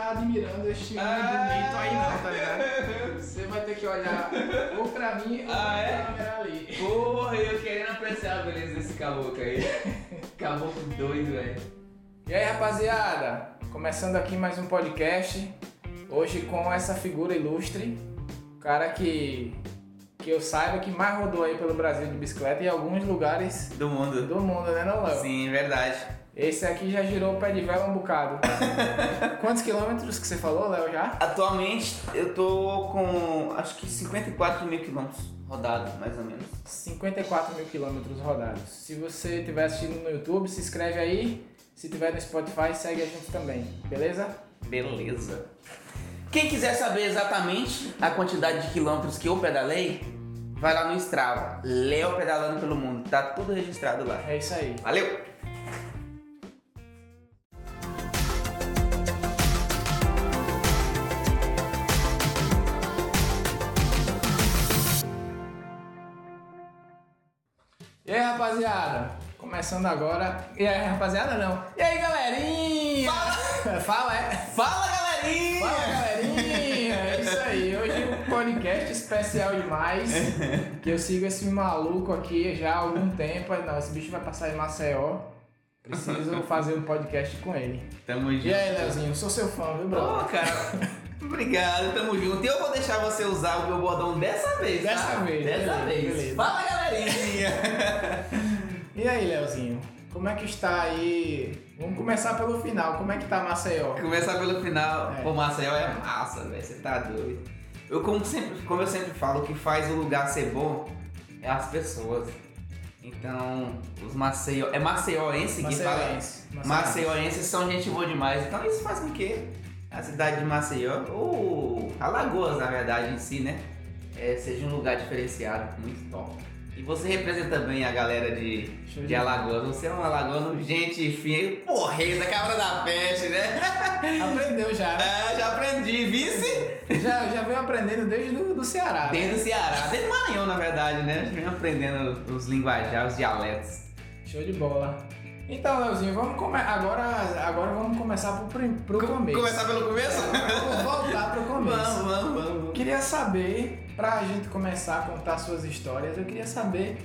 ficar admirando este homem bonito aí não, tá ligado? Você vai ter que olhar ou pra mim ou Ah, pra é? câmera ali. Porra, eu querendo apreciar a beleza desse caboclo aí. caboclo doido, velho. E aí, rapaziada? Começando aqui mais um podcast. Hoje com essa figura ilustre, o cara que que eu saiba que mais rodou aí pelo Brasil de bicicleta em alguns lugares Do mundo. do mundo, né, não, Léo? Sim, verdade. Esse aqui já girou o pé de vela um bocado. Quantos quilômetros que você falou, Léo, já? Atualmente eu tô com acho que 54 mil quilômetros rodados, mais ou menos. 54 mil quilômetros rodados. Se você estiver assistindo no YouTube, se inscreve aí. Se tiver no Spotify, segue a gente também, beleza? Beleza. Quem quiser saber exatamente a quantidade de quilômetros que eu pedalei, vai lá no Strava. Léo pedalando pelo mundo. Tá tudo registrado lá. É isso aí. Valeu! Rapaziada? Começando agora. E aí, rapaziada, não. E aí, galerinha? Fala, é. Fala galerinha! Fala, galerinha! É isso aí. Hoje um podcast especial demais. Que eu sigo esse maluco aqui já há algum tempo. Não, esse bicho vai passar em Maceió. Preciso fazer um podcast com ele. Tamo junto. E aí, Leozinho? Sou seu fã, viu, bro? Ô, cara, obrigado, tamo junto. E eu vou deixar você usar o meu bordão dessa vez, tá? Dessa vez, Dessa beleza, vez. beleza. Fala, galerinha! E aí, Leozinho? Como é que está aí? Vamos começar pelo final. Como é que tá Maceió? Começar pelo final. É. Pô, Maceió é massa, velho. Você tá doido. Eu, como, sempre, como eu sempre falo, o que faz o lugar ser bom é as pessoas. Então, os Maceió... É maceioense que fala? Maceiense. Maceioenses são gente boa demais. Então isso faz com que a cidade de Maceió, ou Alagoas na verdade em si, né? é, seja um lugar diferenciado, muito top. E você representa bem a galera de, Show de Alagoas. Você é um alagoano, gente fina, porreta, cabra da peste, né? Aprendeu já. né? É, já aprendi, vice? Já, já venho aprendendo desde do, do Ceará. né? Desde o Ceará, desde o Maranhão, na verdade, né? Já venho aprendendo os linguajar, os dialetos. Show de bola. Então, Leozinho, vamos come... agora, agora vamos começar pro, pro começo. Começar pelo começo? Vamos voltar pro começo. Vamos, vamos, vamos. Queria saber, pra gente começar a contar suas histórias, eu queria saber.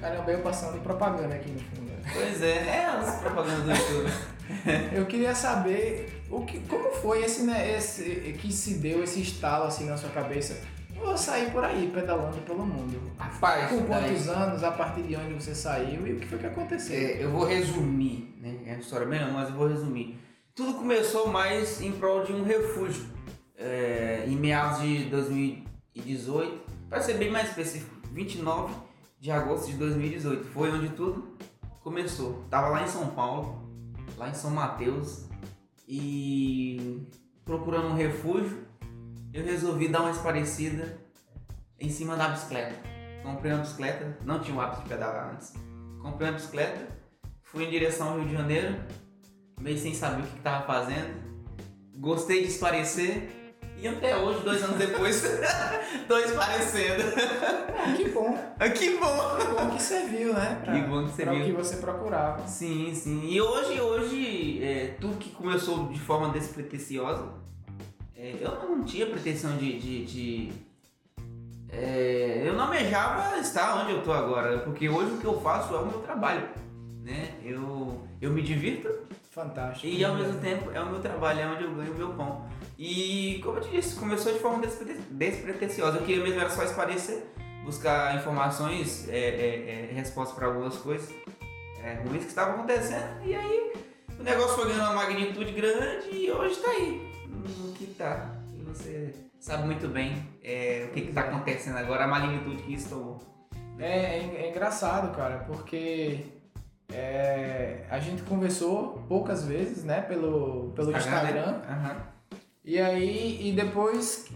Caramba, eu passando propaganda aqui no fundo. né? Pois é, é as propagandas do YouTube. Eu queria saber o que, como foi esse, né, esse que se deu esse estalo assim na sua cabeça. Vou sair por aí pedalando pelo mundo. Rapaz, Com daí- quantos anos, a partir de onde você saiu e o que foi que aconteceu? É, eu vou resumir, né? É uma história bem longa, mas eu vou resumir. Tudo começou mais em prol de um refúgio. É, em meados de 2018, para ser bem mais específico, 29 de agosto de 2018. Foi onde tudo começou. Tava lá em São Paulo, lá em São Mateus, e procurando um refúgio, eu resolvi dar uma esparecida em cima da bicicleta. Comprei uma bicicleta, não tinha o hábito de pedalar antes. Comprei uma bicicleta, fui em direção ao Rio de Janeiro, meio sem saber o que estava fazendo. Gostei de esparecer e até hoje, dois anos depois, tô esparecendo. Que bom, que bom! que bom que serviu, né? Pra, Que bom que pra o que serviu. você procurava. Sim, sim. E hoje, hoje é, tudo que começou de forma despretensiosa, é, eu não tinha pretensão de. de, de- é, eu não almejava estar onde eu tô agora, porque hoje o que eu faço é o meu trabalho. Né? Eu, eu me divirto Fantástico. e ao mesmo tempo é o meu trabalho, é onde eu ganho o meu pão. E como eu te disse, começou de forma despre- despretensiosa. Eu queria mesmo era só esparecer, buscar informações, é, é, é, respostas para algumas coisas é, ruins que estavam acontecendo. E aí o negócio foi ganhando uma magnitude grande e hoje tá aí. No que tá. E você sabe muito bem é, o que, que tá acontecendo agora, a magnitude que isso tomou. É, é, é engraçado, cara, porque é, a gente conversou poucas vezes, né, pelo, pelo Instagram. né? Aham. E aí, e depois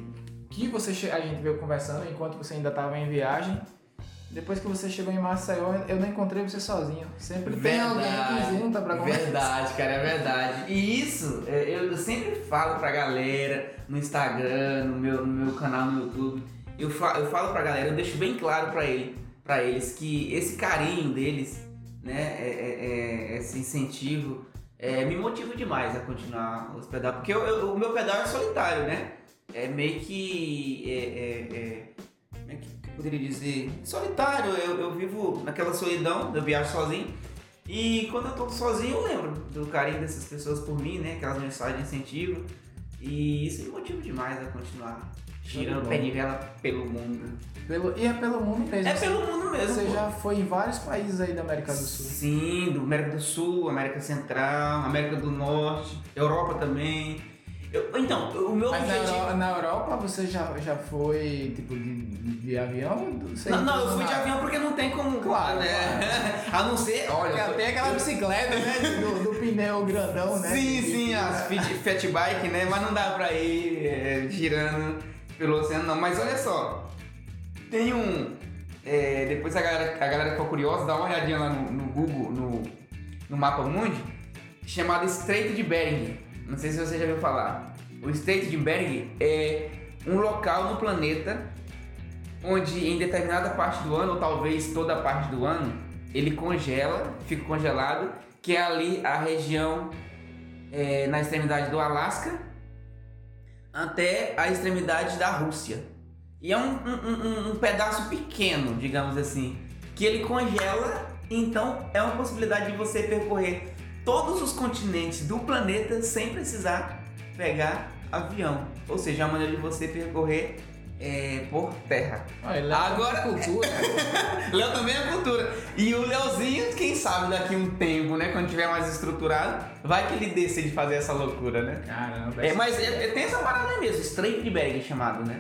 que você a gente veio conversando, enquanto você ainda estava em viagem, depois que você chegou em Maceió, eu não encontrei você sozinho. Sempre tem alguém que junta pra conversar. Verdade, cara, é verdade. E isso, é, eu sempre falo pra galera no Instagram, no meu, no meu canal no YouTube. Eu falo, eu falo pra galera, eu deixo bem claro pra, ele, pra eles que esse carinho deles, né, é- é- é- esse incentivo, é, me motiva demais a continuar os pedal, porque eu, eu- o meu pedal é solitário, né? É meio que. É, é, como é que poderia dizer? Solitário, eu, eu vivo naquela solidão, eu viajo sozinho. E quando eu tô sozinho, eu lembro do carinho dessas pessoas por mim, né? Aquelas mensagens de incentivo. E isso me motiva demais a continuar girando pé de vela pelo mundo. Pelo, e é pelo mundo mesmo. É pelo mundo mesmo. Você pô. já foi em vários países aí da América do Sul. Sim, do América do Sul, América Central, América do Norte, Europa também. Eu- então, o meu Mas na objetivo. Europa, na Europa você já, já foi tipo de, de, avião? Não, não, eu fui de na- avião porque não tem como. Claro, né? A não ser. Olha, tô- tem aquela bicicleta, né? Do, do pneu grandão, né? Sim, Que- sim, que- as fat bike, né? Mas não dá pra ir é, girando pelo oceano, não. Mas olha só, tem um. é, depois a galera, a galera ficou curiosa, dá uma olhadinha lá no, no Google, no, no Mapa Mundi, chamado Estreito de Bering. Não sei se você já ouviu falar. O Bering é um local no planeta onde em determinada parte do ano, ou talvez toda a parte do ano, ele congela, fica congelado, que é ali a região é, na extremidade do Alasca até a extremidade da Rússia. E é um, um- um- um pedaço pequeno, digamos assim, que ele congela, então é uma possibilidade de você percorrer todos os continentes do planeta sem precisar pegar avião. Ou seja, é uma maneira de você percorrer é, por terra. Olha, ele é Agora- cultura. Léo também é cultura. E o Leozinho, quem sabe daqui a um tempo, né, quando tiver mais estruturado, vai que ele decide fazer essa loucura, né? Caramba. É, mas é- é- tem essa parada aí mesmo, Estreito de Bering chamado, né?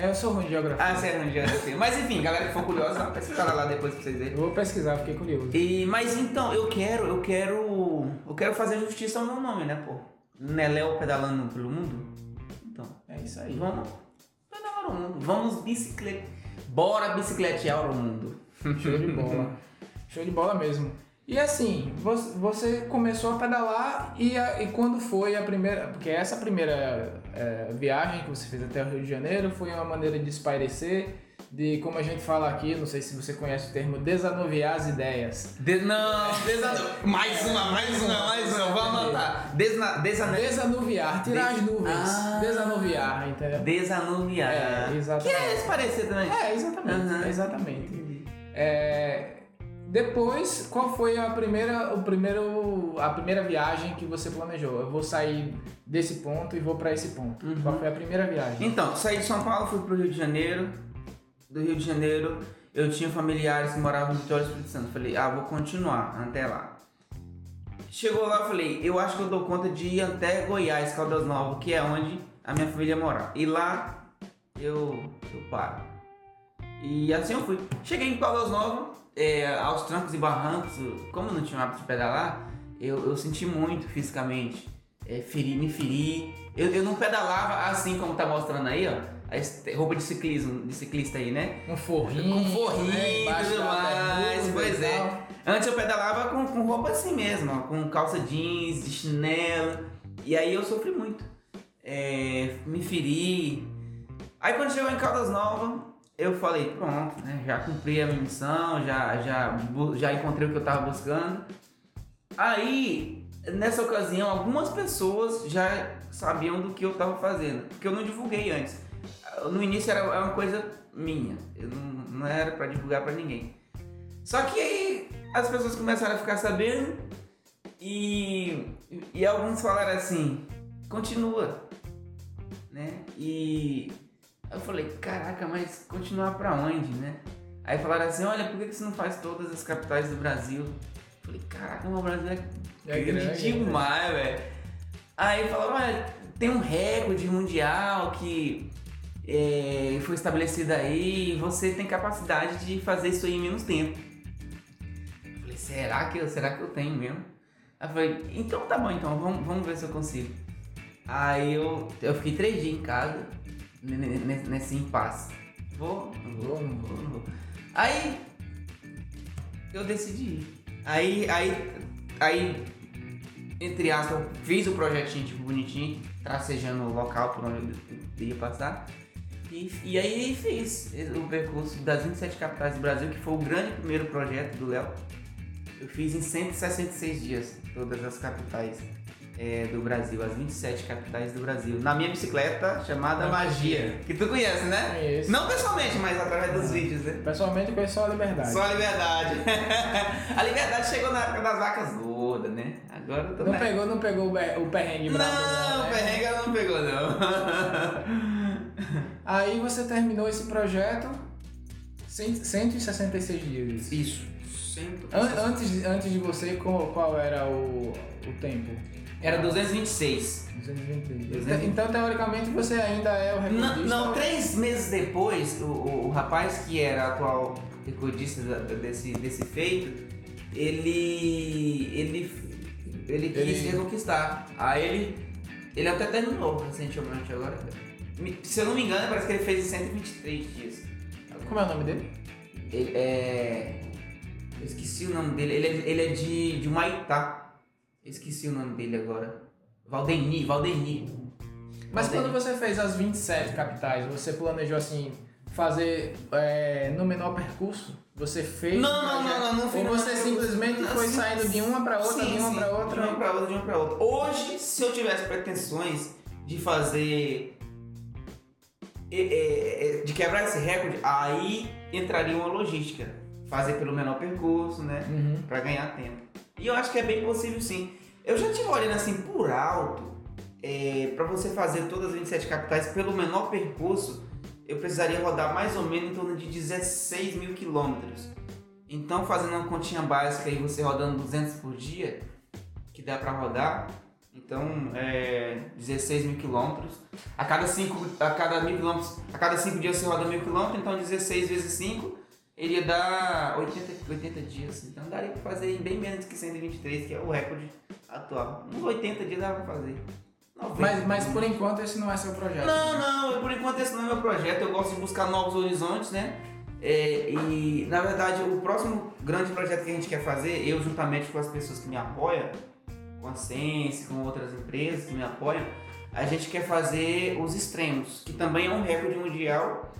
É, eu sou ruim de geografia. Ah, sério, não geografia. Mas enfim, galera que for curiosa, pesquisada lá depois pra vocês verem. Eu vou pesquisar, fiquei curioso. E, mas então, eu quero, eu quero. Eu quero fazer justiça ao meu nome, né, pô? Né, Léo pedalando pelo mundo? Então, É isso aí. vamos pedalar o mundo. Vamos bicicleta. Bora bicicletear o mundo. Show de bola. Show de bola mesmo. E assim, você, começou a pedalar e, a- e quando foi a primeira. Porque essa primeira é, viagem que você fez até o Rio de Janeiro foi uma maneira de espairecer, de como a gente fala aqui, não sei se você conhece o termo, desanuviar as ideias. De- não, desanu... mais uma, mais uma, mais uma, vou anotar. Desna... Desanuviar, tirar as nuvens. Ah. Desanuviar, entendeu? Desanuviar. É, Que exatamente. é esse parecer também. É, exatamente. Aham. Exatamente. É, depois, qual foi a primeira, o primeiro, a primeira viagem que você planejou? Eu vou sair desse ponto e vou pra esse ponto. Uhum. Qual foi a primeira viagem? Então, saí de São Paulo, fui pro Rio de Janeiro. Do Rio de Janeiro, eu tinha familiares que moravam no Vitória Espírito Santo. Falei, ah, vou continuar até lá. Chegou lá, falei, eu acho que eu dou conta de ir até Goiás, Caldas Novas, que é onde a minha família mora. E lá eu, eu paro. E assim eu fui. Cheguei em Caldas Novas, é, aos trancos e barrancos, como eu não tinha o hábito de pedalar, eu, eu senti muito fisicamente. É, feri, me feri. Eu, eu não pedalava assim como tá mostrando aí, ó. A roupa de ciclismo, de ciclista aí, né? Um forrinho. Com forrinho né, e embaixo tudo mais, pois é. tal. Antes eu pedalava com, com roupa assim mesmo, ó, com calça jeans, de chinelo. E aí eu sofri muito. É, me feri. Aí quando chegou em Caldas Novas, eu falei, pronto, né? Já cumpri a minha missão, já, já, já encontrei o que eu tava buscando. Aí, nessa ocasião, algumas pessoas já sabiam do que eu tava fazendo, porque eu não divulguei antes. No início era uma coisa minha, eu não, não era pra divulgar pra ninguém. Só que aí as pessoas começaram a ficar sabendo e, e alguns falaram assim, continua, né? E eu falei, caraca, mas continuar pra onde, né? Aí falaram assim, olha, por que você não faz todas as capitais do Brasil? Eu falei, caraca, o Brasil é, É grande, grande, demais, velho. Aí falaram, olha, tem um recorde mundial que é, foi estabelecido aí e você tem capacidade de fazer isso aí em menos tempo. Eu falei, será que eu, será que eu tenho mesmo? Aí eu falei, então tá bom, então vamos, vamos ver se eu consigo. Aí eu, eu fiquei três dias em casa, nesse impasse. Vou, não vou, não vou, não vou. Aí eu decidi ir. Aí, aí, aí, entre aspas, fiz o projetinho tipo bonitinho, tracejando o local por onde eu ia passar. E, e aí fiz o percurso das 27 capitais do Brasil, que foi o grande primeiro projeto do Léo. Eu fiz em 166 dias todas as capitais é, do Brasil, as 27 capitais do Brasil. Na minha bicicleta chamada Magia. Que tu conhece, né? Conheço. Não pessoalmente, mas através dos vídeos, né? Pessoalmente eu conheço só a liberdade. Só a liberdade. a liberdade chegou na época das vacas gordas, né? Agora eu tô Não na- pegou, não pegou o perrengue brabo, Não, né? o perrengue ela não pegou, não. Aí você terminou esse projeto cem- 166 dias. Isso. An- antes, antes de você, qual, qual era o, o tempo? Era 226. 223. 223. Então, teoricamente, você ainda é o Não, recordista. não, três meses depois, o, o, rapaz que era atual recordista desse, desse feito, ele. ele. ele quis Ele- reconquistar. Aí ele. ele até terminou recentemente agora. Se eu não me engano, parece que ele fez em 123 dias. Como é o nome dele? Ele é. Eu esqueci o nome dele. Ele é, ele é de, de Humaitá. Esqueci o nome dele agora. Valdeni, Valdeni. Mas Valdeni. quando você fez as 27 capitais, você planejou assim, fazer é, no menor percurso? Você fez? Não, não, não, não, não Ou fiz no você simplesmente foi saindo de uma pra outra, de uma pra De outra? uma pra outra, de uma pra outra. Hoje, se eu tivesse pretensões de fazer. de quebrar esse recorde, aí entraria uma logística. Fazer pelo menor percurso, né? Uhum. Pra ganhar tempo. E eu acho que é bem possível sim. Eu já tive olhando assim por alto, é, para você fazer todas as 27 capitais pelo menor percurso, eu precisaria rodar mais ou menos em torno de 16 mil quilômetros. Então, fazendo uma continha básica aí, você rodando 200 por dia, que dá para rodar, então é 16 mil quilômetros. A cada 5 a cada mil quilômetros, a cada 5 dias você roda mil quilômetros, então 16 vezes 5 iria dar 80, 80 dias. Então daria para fazer em bem menos que 123, que é o recorde atual. Uns 80 dias dá para fazer. 90. Mas, mas por enquanto esse não é seu projeto. Não, não, eu, por enquanto esse não é meu projeto. Eu gosto de buscar novos horizontes, né? É, e na verdade, o próximo grande projeto que a gente quer fazer, eu juntamente com as pessoas que me apoiam, com a Sense, com outras empresas que me apoiam, a gente quer fazer os extremos, que também é um recorde mundial.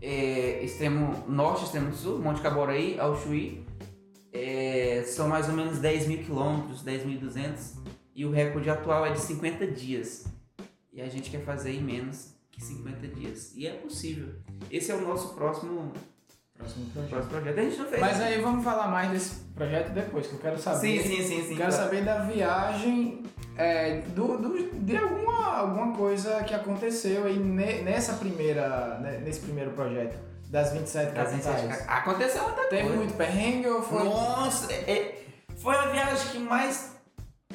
É, extremo norte, extremo sul, Monte Caboraí, ao Chuí. É, são mais ou menos 10 mil quilômetros, 10.200. E o recorde atual é de 50 dias. E a gente quer fazer em menos que 50 dias. E é possível. Esse é o nosso próximo, Próximo projeto. próximo projeto. A gente não fez. Mas aí vamos falar mais desse projeto depois, que eu quero saber. Sim, sim, sim, sim. Quero claro. saber da viagem, é, do, do- de alguma, alguma coisa que aconteceu aí ne- nessa primeira, né, nesse primeiro projeto das 27 Das capitais. 27 ca- Aconteceu muita Teve coisa. muito perrengue ou foi? Nossa, é- é- foi a viagem que mais.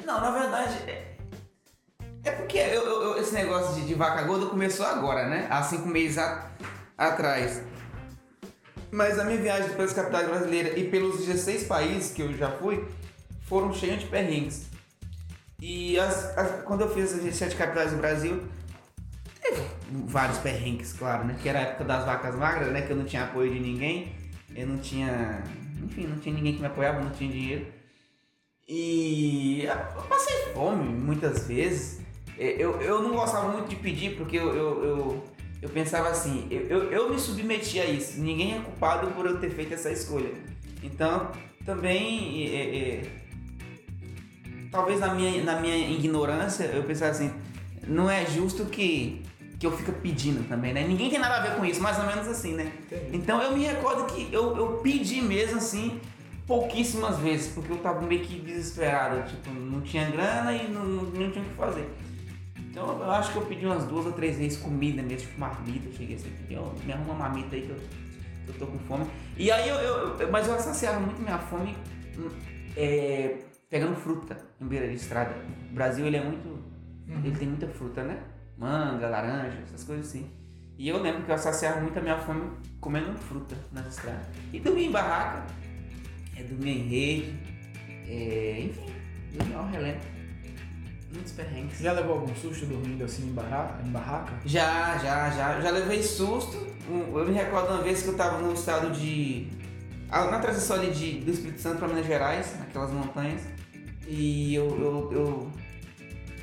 Não, na verdade. É, é porque eu- eu- esse negócio de, de vaca gorda começou agora, né? Há cinco meses a- atrás. Mas a minha viagem pelas capitais brasileiras e pelos 16 países que eu já fui foram cheios de perrengues. E as- as- quando eu fiz as 17 capitais do Brasil, teve vários perrengues, claro, né? Que era a época das vacas magras, né? Que eu não tinha apoio de ninguém. Eu não tinha. Enfim, não tinha ninguém que me apoiava, não tinha dinheiro. E eu passei fome muitas vezes. É, Eu, eu não gostava muito de pedir porque eu, eu, eu, eu pensava assim, eu, eu, eu me submeti a isso. Ninguém é culpado por eu ter feito essa escolha. Então, também, é, é, talvez na minha, na minha ignorância, eu pensava assim, não é justo que, que eu fique pedindo também, né? Ninguém tem nada a ver com isso, mais ou menos assim, né? Entendi. Então eu me recordo que eu, eu pedi mesmo assim pouquíssimas vezes, porque eu tava meio que desesperado, tipo, não tinha grana e não, não, não tinha o que fazer. Então eu acho que eu pedi umas duas ou três vezes comida mesmo, tipo marmita, eu cheguei assim, pedi, ó, me arruma uma marmita aí que eu, que eu tô com fome. E aí eu, eu- eu- mas eu saciava muito minha fome hum, é, pegando fruta em beira de estrada. O Brasil ele é muito ele tem muita fruta, né? Manga, laranja, essas coisas assim. E eu lembro que eu saciava muito a minha fome comendo fruta nas estradas. E dormia em barraca, é, dormia em rede, é, enfim, dormia ao relento. Muitos perrengues. Já levou algum susto dormindo assim em barraca? Em barraca? Já, já, já. Já levei susto. Eu me recordo uma vez que eu tava no estado de. ah, Na transição ali de, do Espírito Santo para Minas Gerais, naquelas montanhas. E eu, eu, eu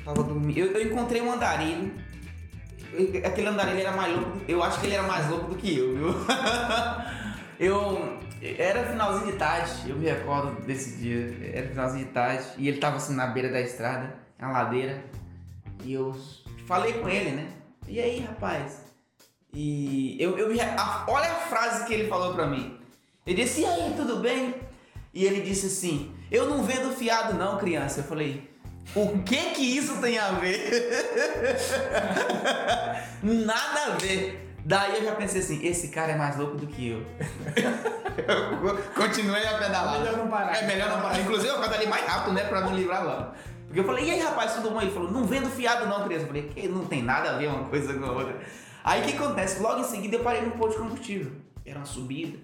tava dormindo. Eu, eu encontrei um andarilho. Aquele andarilho era mais louco. Eu acho que ele era mais louco do que eu, viu? eu. Era finalzinho de tarde, eu me recordo desse dia. Era finalzinho de tarde e ele tava assim na beira da estrada, na ladeira. E eu falei com ele, né? E aí, rapaz? E eu, eu me a- olha a frase que ele falou pra mim. Ele disse: "E aí, tudo bem?" E ele disse assim: "Eu não vendo fiado não, criança". Eu falei: "O que que isso tem a ver?" Nada a ver. Daí eu já pensei assim, esse cara é mais louco do que eu. eu continuei a pedalar. Melhor não parar. É melhor não parar. Inclusive eu pedalei mais rápido, né? Pra não livrar logo. Porque eu falei, e aí rapaz, tudo bom? Ele falou, não vendo fiado não, criança. Eu falei, que não tem nada a ver uma coisa com a outra. Aí o que acontece? Logo em seguida eu parei no posto de combustível. Era uma subida.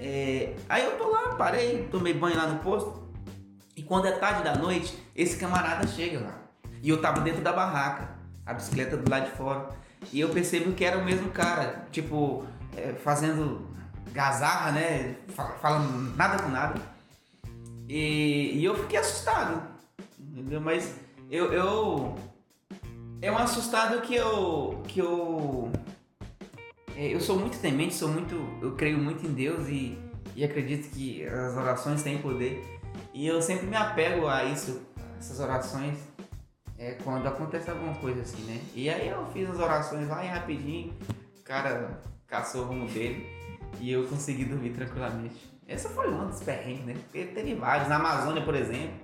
É, Aí eu tô lá, parei, tomei banho lá no posto. E quando é tarde da noite, esse camarada chega lá. E eu tava dentro da barraca, a bicicleta do lado de fora. E eu percebo que era o mesmo cara, tipo, é, fazendo gazarra, né? Fa- Falando nada com nada. E, e eu fiquei assustado, entendeu? Mas eu, eu. É um assustado que eu. que eu. é, Eu sou muito temente, sou muito. Eu creio muito em Deus e, e acredito que as orações têm poder. E eu sempre me apego a isso, essas orações, é, quando acontece alguma coisa assim, né? E aí eu fiz as orações lá e rapidinho, o cara caçou o rumo dele e eu consegui dormir tranquilamente. Essa foi uma dos perrengues, né? Porque teve vários. Na Amazônia, por exemplo,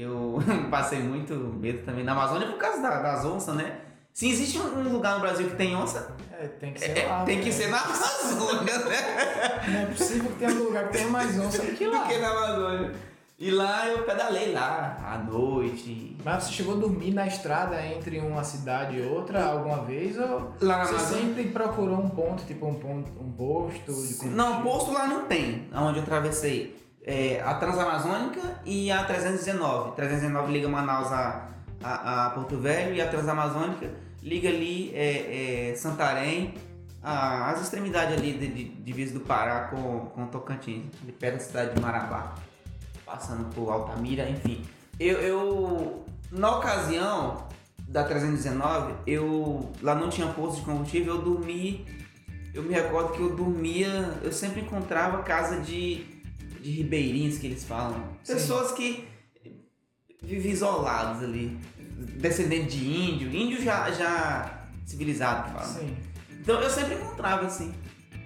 eu passei muito medo também. Na Amazônia por causa da- das onças, né? Se existe um lugar no Brasil que tem onça, É, tem que ser é- lá. tem que né? ser na Amazônia, né? Não é possível que tenha um lugar que tenha mais onça do que lá. Do que na Amazônia. E lá eu pedalei lá à noite. Mas você chegou a dormir na estrada entre uma cidade e outra alguma vez? Ou Lá na você Amazônia. sempre procurou um ponto, tipo um ponto, um posto de combustível? Não, posto lá não tem, onde eu atravessei. É, a Transamazônica e a 319. 319 liga Manaus a, a, a Porto Velho e a Transamazônica liga ali é, é, Santarém, a- as extremidades ali de, de, divisa do Pará com, com Tocantins, ali perto da cidade de Marabá, passando por Altamira, enfim. Eu, eu na ocasião da 319, eu lá não tinha posto de combustível, eu dormi eu me recordo que eu dormia, eu sempre encontrava casa de, de ribeirinhos que eles falam. Sim. Pessoas que vivem isolados ali. Descendente de índio, índio já, já civilizado que fala. Sim. Então eu sempre encontrava assim.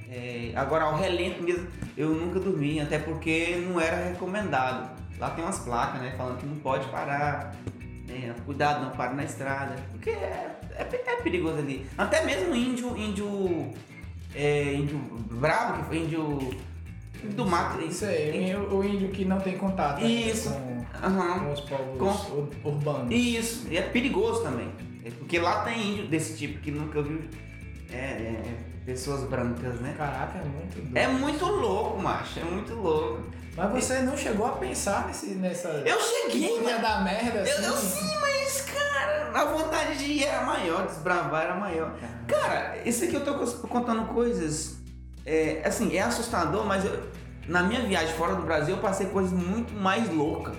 É, agora ao relento mesmo, eu nunca dormi, até porque não era recomendado. Lá tem umas placas, né, falando que não pode parar. né, cuidado, não pare na estrada. Porque é, é, é perigoso ali. Até mesmo índio, índio. É, índio bravo, que foi índio. Do mato. Isso aí, o, índio que não tem contato Isso. com, Aham. com os povos Com- ur- urbanos. Isso, e é perigoso também. É porque lá tem índio desse tipo que nunca viu é, é, pessoas brancas, né? Caraca, é muito doido. É muito louco, macho, é muito louco. Mas você não chegou a pensar nesse, nessa. Eu cheguei, ia mano. dar merda assim? Eu, eu sim, mas, cara, a vontade de ir era maior, desbravar era maior. Cara, isso aqui eu tô contando coisas. É, assim, é assustador, mas eu- na minha viagem fora do Brasil eu passei coisas muito mais loucas.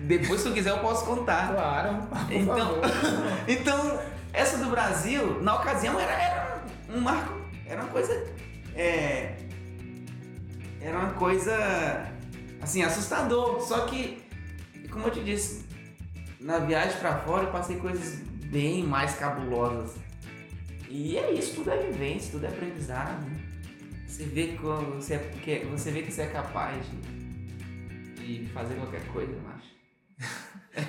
Depois, se eu quiser, eu posso contar. Claro, Então-. Então, essa do Brasil, na ocasião, era, era um marco. Era uma coisa. É, era uma coisa. Assim, assustador. Só que, como eu te disse, na viagem pra fora eu passei coisas bem mais cabulosas. E é isso, tudo é vivência, tudo é aprendizado. Você vê que você é, que você vê que você é capaz de, de fazer qualquer coisa, macho.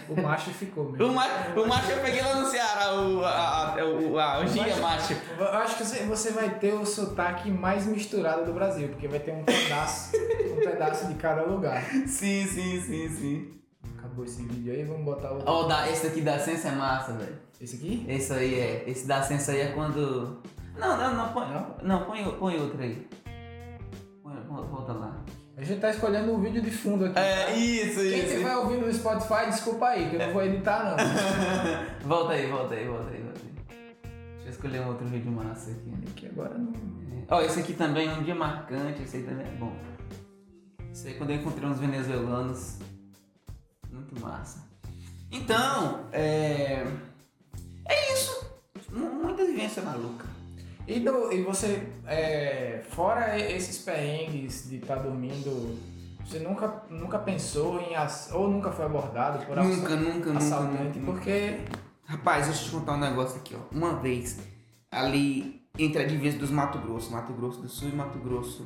O macho ficou mesmo. O, ma o macho eu peguei lá no Ceará, o, a, a, o, a, o dia macho. Eu acho que você- você vai ter o sotaque mais misturado do Brasil, porque vai ter um pedaço, um pedaço de cada lugar. Sim, sim, sim, sim. Acabou esse vídeo aí, vamos botar o. Ó, da, esse aqui da Sensa é massa, velho. Esse aqui? Esse aí é. Esse da Sensa aí é quando. Não, não, não, põe. Não? Põe, põe outro aí. Põe, volta lá. A gente tá escolhendo um vídeo de fundo aqui. tá? isso, Quem estiver ouvindo no Spotify, desculpa aí, que eu não vou editar não. volta aí, volta aí, volta aí, volta aí. Deixa eu escolher um outro vídeo massa aqui. Aqui agora não. Ó, esse aqui também é um dia marcante, esse aí também é bom. Esse aí quando eu encontrei uns venezuelanos. Muito massa. Então, é. É isso. Mu- Muita vivência maluca. E, do, e você, é, fora esses perrengues de estar dormindo, você nunca, nunca pensou em. ass- ou nunca foi abordado por Nunca, nunca, nunca, assaltante? nunca. Porque. Rapaz, deixa eu te contar um negócio aqui, ó. Uma vez, ali entre a divisa dos Mato Grosso, Mato Grosso do Sul e Mato Grosso.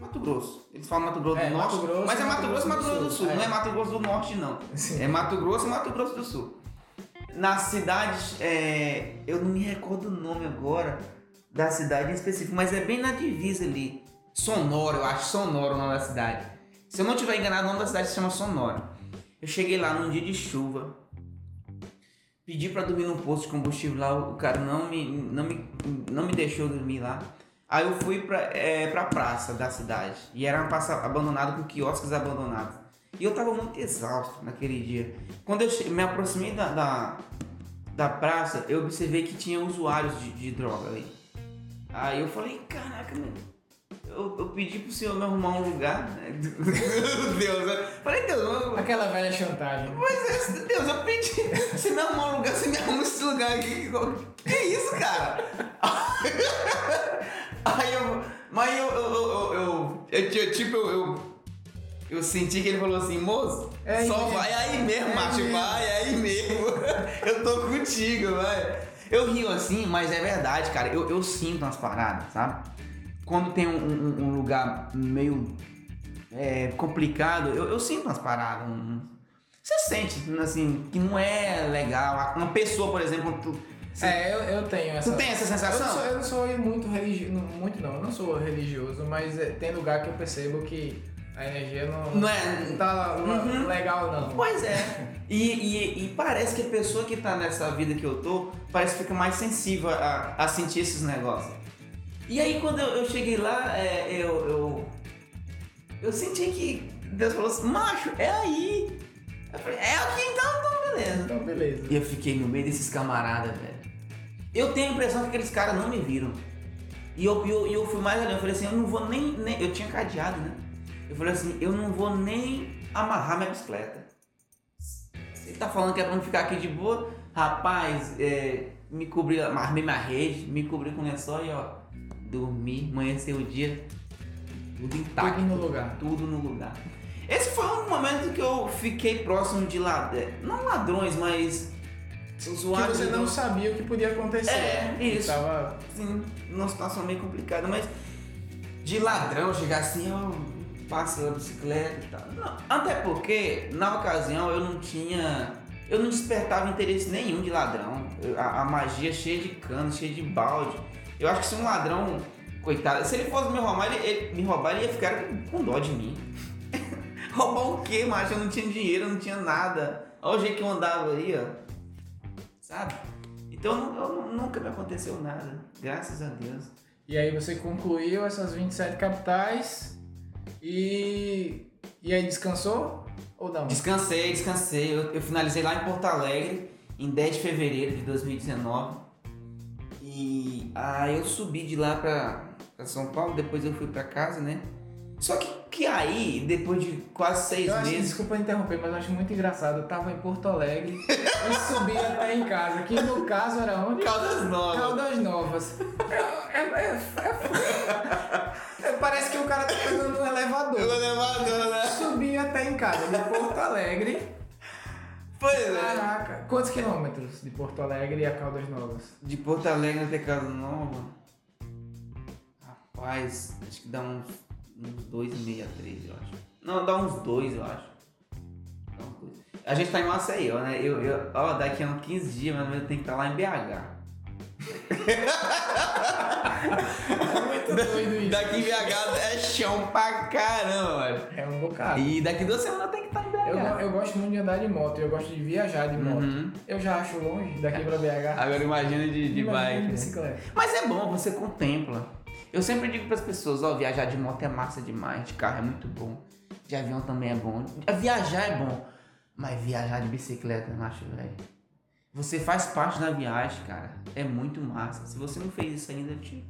Mato Grosso. Eles falam Mato Grosso É, do Norte. Grosso, mas é Mato Mato Grosso e Mato Grosso do Sul. é. Não é Mato Grosso do Norte, não. Assim, É Mato Grosso e Mato Grosso do Sul. Na cidade, é, eu não me recordo o nome agora da cidade em específico, mas é bem na divisa ali. Sonora, eu acho Sonora o nome da cidade. Se eu não tiver enganado, o nome da cidade se chama Sonora. Eu cheguei lá num dia de chuva, pedi pra dormir num posto de combustível lá, o cara não me, não me, não me deixou dormir lá. Aí eu fui pra, é, pra praça da cidade. E era uma praça abandonada com quiosques abandonados. E eu tava muito exausto naquele dia. Quando eu me aproximei da, da, da praça, eu observei que tinha usuários de, de droga ali. Aí eu falei, caraca, meu. Eu, eu pedi pro senhor me arrumar um lugar. Meu Deus, eu falei, Deus, eu, Aquela velha chantagem. mas, é, Deus, eu pedi. Você me arrumar um lugar, você me arruma esse lugar aqui. Que isso, cara? Aí eu. Mas eu. Eu, eu, eu, tipo, eu, eu. senti que ele falou assim, moço, É só mesmo. vai aí mesmo, É macho, mesmo. vai, é aí mesmo. Eu tô contigo, vai. Eu rio assim, mas é verdade, cara. Eu, eu sinto umas paradas, sabe? Quando tem um, um- um lugar meio é, complicado, eu, eu sinto umas paradas. um- você sente, assim, que não é legal. Uma pessoa, por exemplo, tu, É, eu, eu tenho essa. tu tem essa Eu não, sensação? sou, eu não sou muito religioso. Muito não, eu não sou religioso, mas é, tem lugar que eu percebo que a energia não, Não é- não tá Uhum. legal, não. Pois é. E, e, e parece que a pessoa que tá nessa vida que eu tô, parece que fica mais sensível a, a sentir esses negócios. E aí quando eu, eu cheguei lá, é, eu, eu. Eu senti que Deus falou assim, macho, é aí. Eu falei, é aqui então, então beleza. Então, beleza. E eu fiquei no meio desses camaradas, velho. Eu tenho a impressão que aqueles caras não me viram. E eu, eu, eu fui mais além, eu falei assim, eu não vou nem, nem. Eu tinha cadeado, né? Eu falei assim, eu não vou nem amarrar minha bicicleta. Você tá falando que é pra não ficar aqui de boa? Rapaz, é, me cobri, armei minha rede, me cobri com lençol e ó, dormi, amanheceu o dia, tudo intacto. Tudo no lugar. Tudo no lugar. Esse foi um momento que eu fiquei próximo de ladrões, não ladrões, mas Que usuários. você de não sabia o que podia acontecer. É, Que isso. Tava... Sim, numa situação meio complicada, mas de ladrão chegar assim, ó, passa a bicicleta e tal. Não, até porque, na ocasião, eu não tinha. Eu não despertava interesse nenhum de ladrão. Eu- a, a magia cheia de cano, cheia de balde. Eu acho que se um ladrão, coitado, se ele fosse me roubar, ele, ele- me roubar, ele ia ficar com, com dó de mim. roubar o quê, macho? Eu não tinha dinheiro, eu não tinha nada. Olha o jeito que eu andava aí, ó. Sabe? Então nu- eu- nunca me aconteceu nada. Graças a Deus. E aí você concluiu essas 27 capitais e. E aí descansou? Ou não? Descansei, descansei. Eu, eu finalizei lá em Porto Alegre em 10 de fevereiro de 2019. E aí eu subi de lá pra, pra São Paulo, depois eu fui pra casa, né? Só que, que aí, depois de quase seis Eu acho, meses. desculpa interromper, mas eu acho muito engraçado. Eu tava em Porto Alegre e subi até em casa. Que no caso era onde? Caldas Novas. Caldas Novas. É, é, é, é- é- elevador. elevador, né? Subi até em casa, de Porto Alegre. Pois é. Caraca, quantos quilômetros de Porto Alegre a Caldas Novas? De Porto Alegre até Casa Nova. Rapaz, acho que dá uns, uns dois e meio a três, eu acho. Não, dá uns dois, eu acho. Dois. A gente tá em Maceió, né? Eu, eu, ó, daqui a uns 15 dias, mas eu tenho que estar lá em BH. Muito doido isso. Daqui em BH é chão pra caramba, velho. É um bocado. E daqui duas semanas eu tenho que estar em BH. Eu, eu gosto muito de andar de moto, eu gosto de viajar de moto. Uhum. Eu já acho longe daqui pra BH. Agora imagina de, de Imagina bike. de né? bicicleta. Mas é bom, você contempla. Eu sempre digo pras pessoas, ó, viajar de moto é massa demais, de carro é muito bom, de avião também é bom. Viajar é bom, mas viajar de bicicleta, eu acho, velho. Você faz parte da viagem, cara. É muito massa. Se você não fez isso ainda, eu te,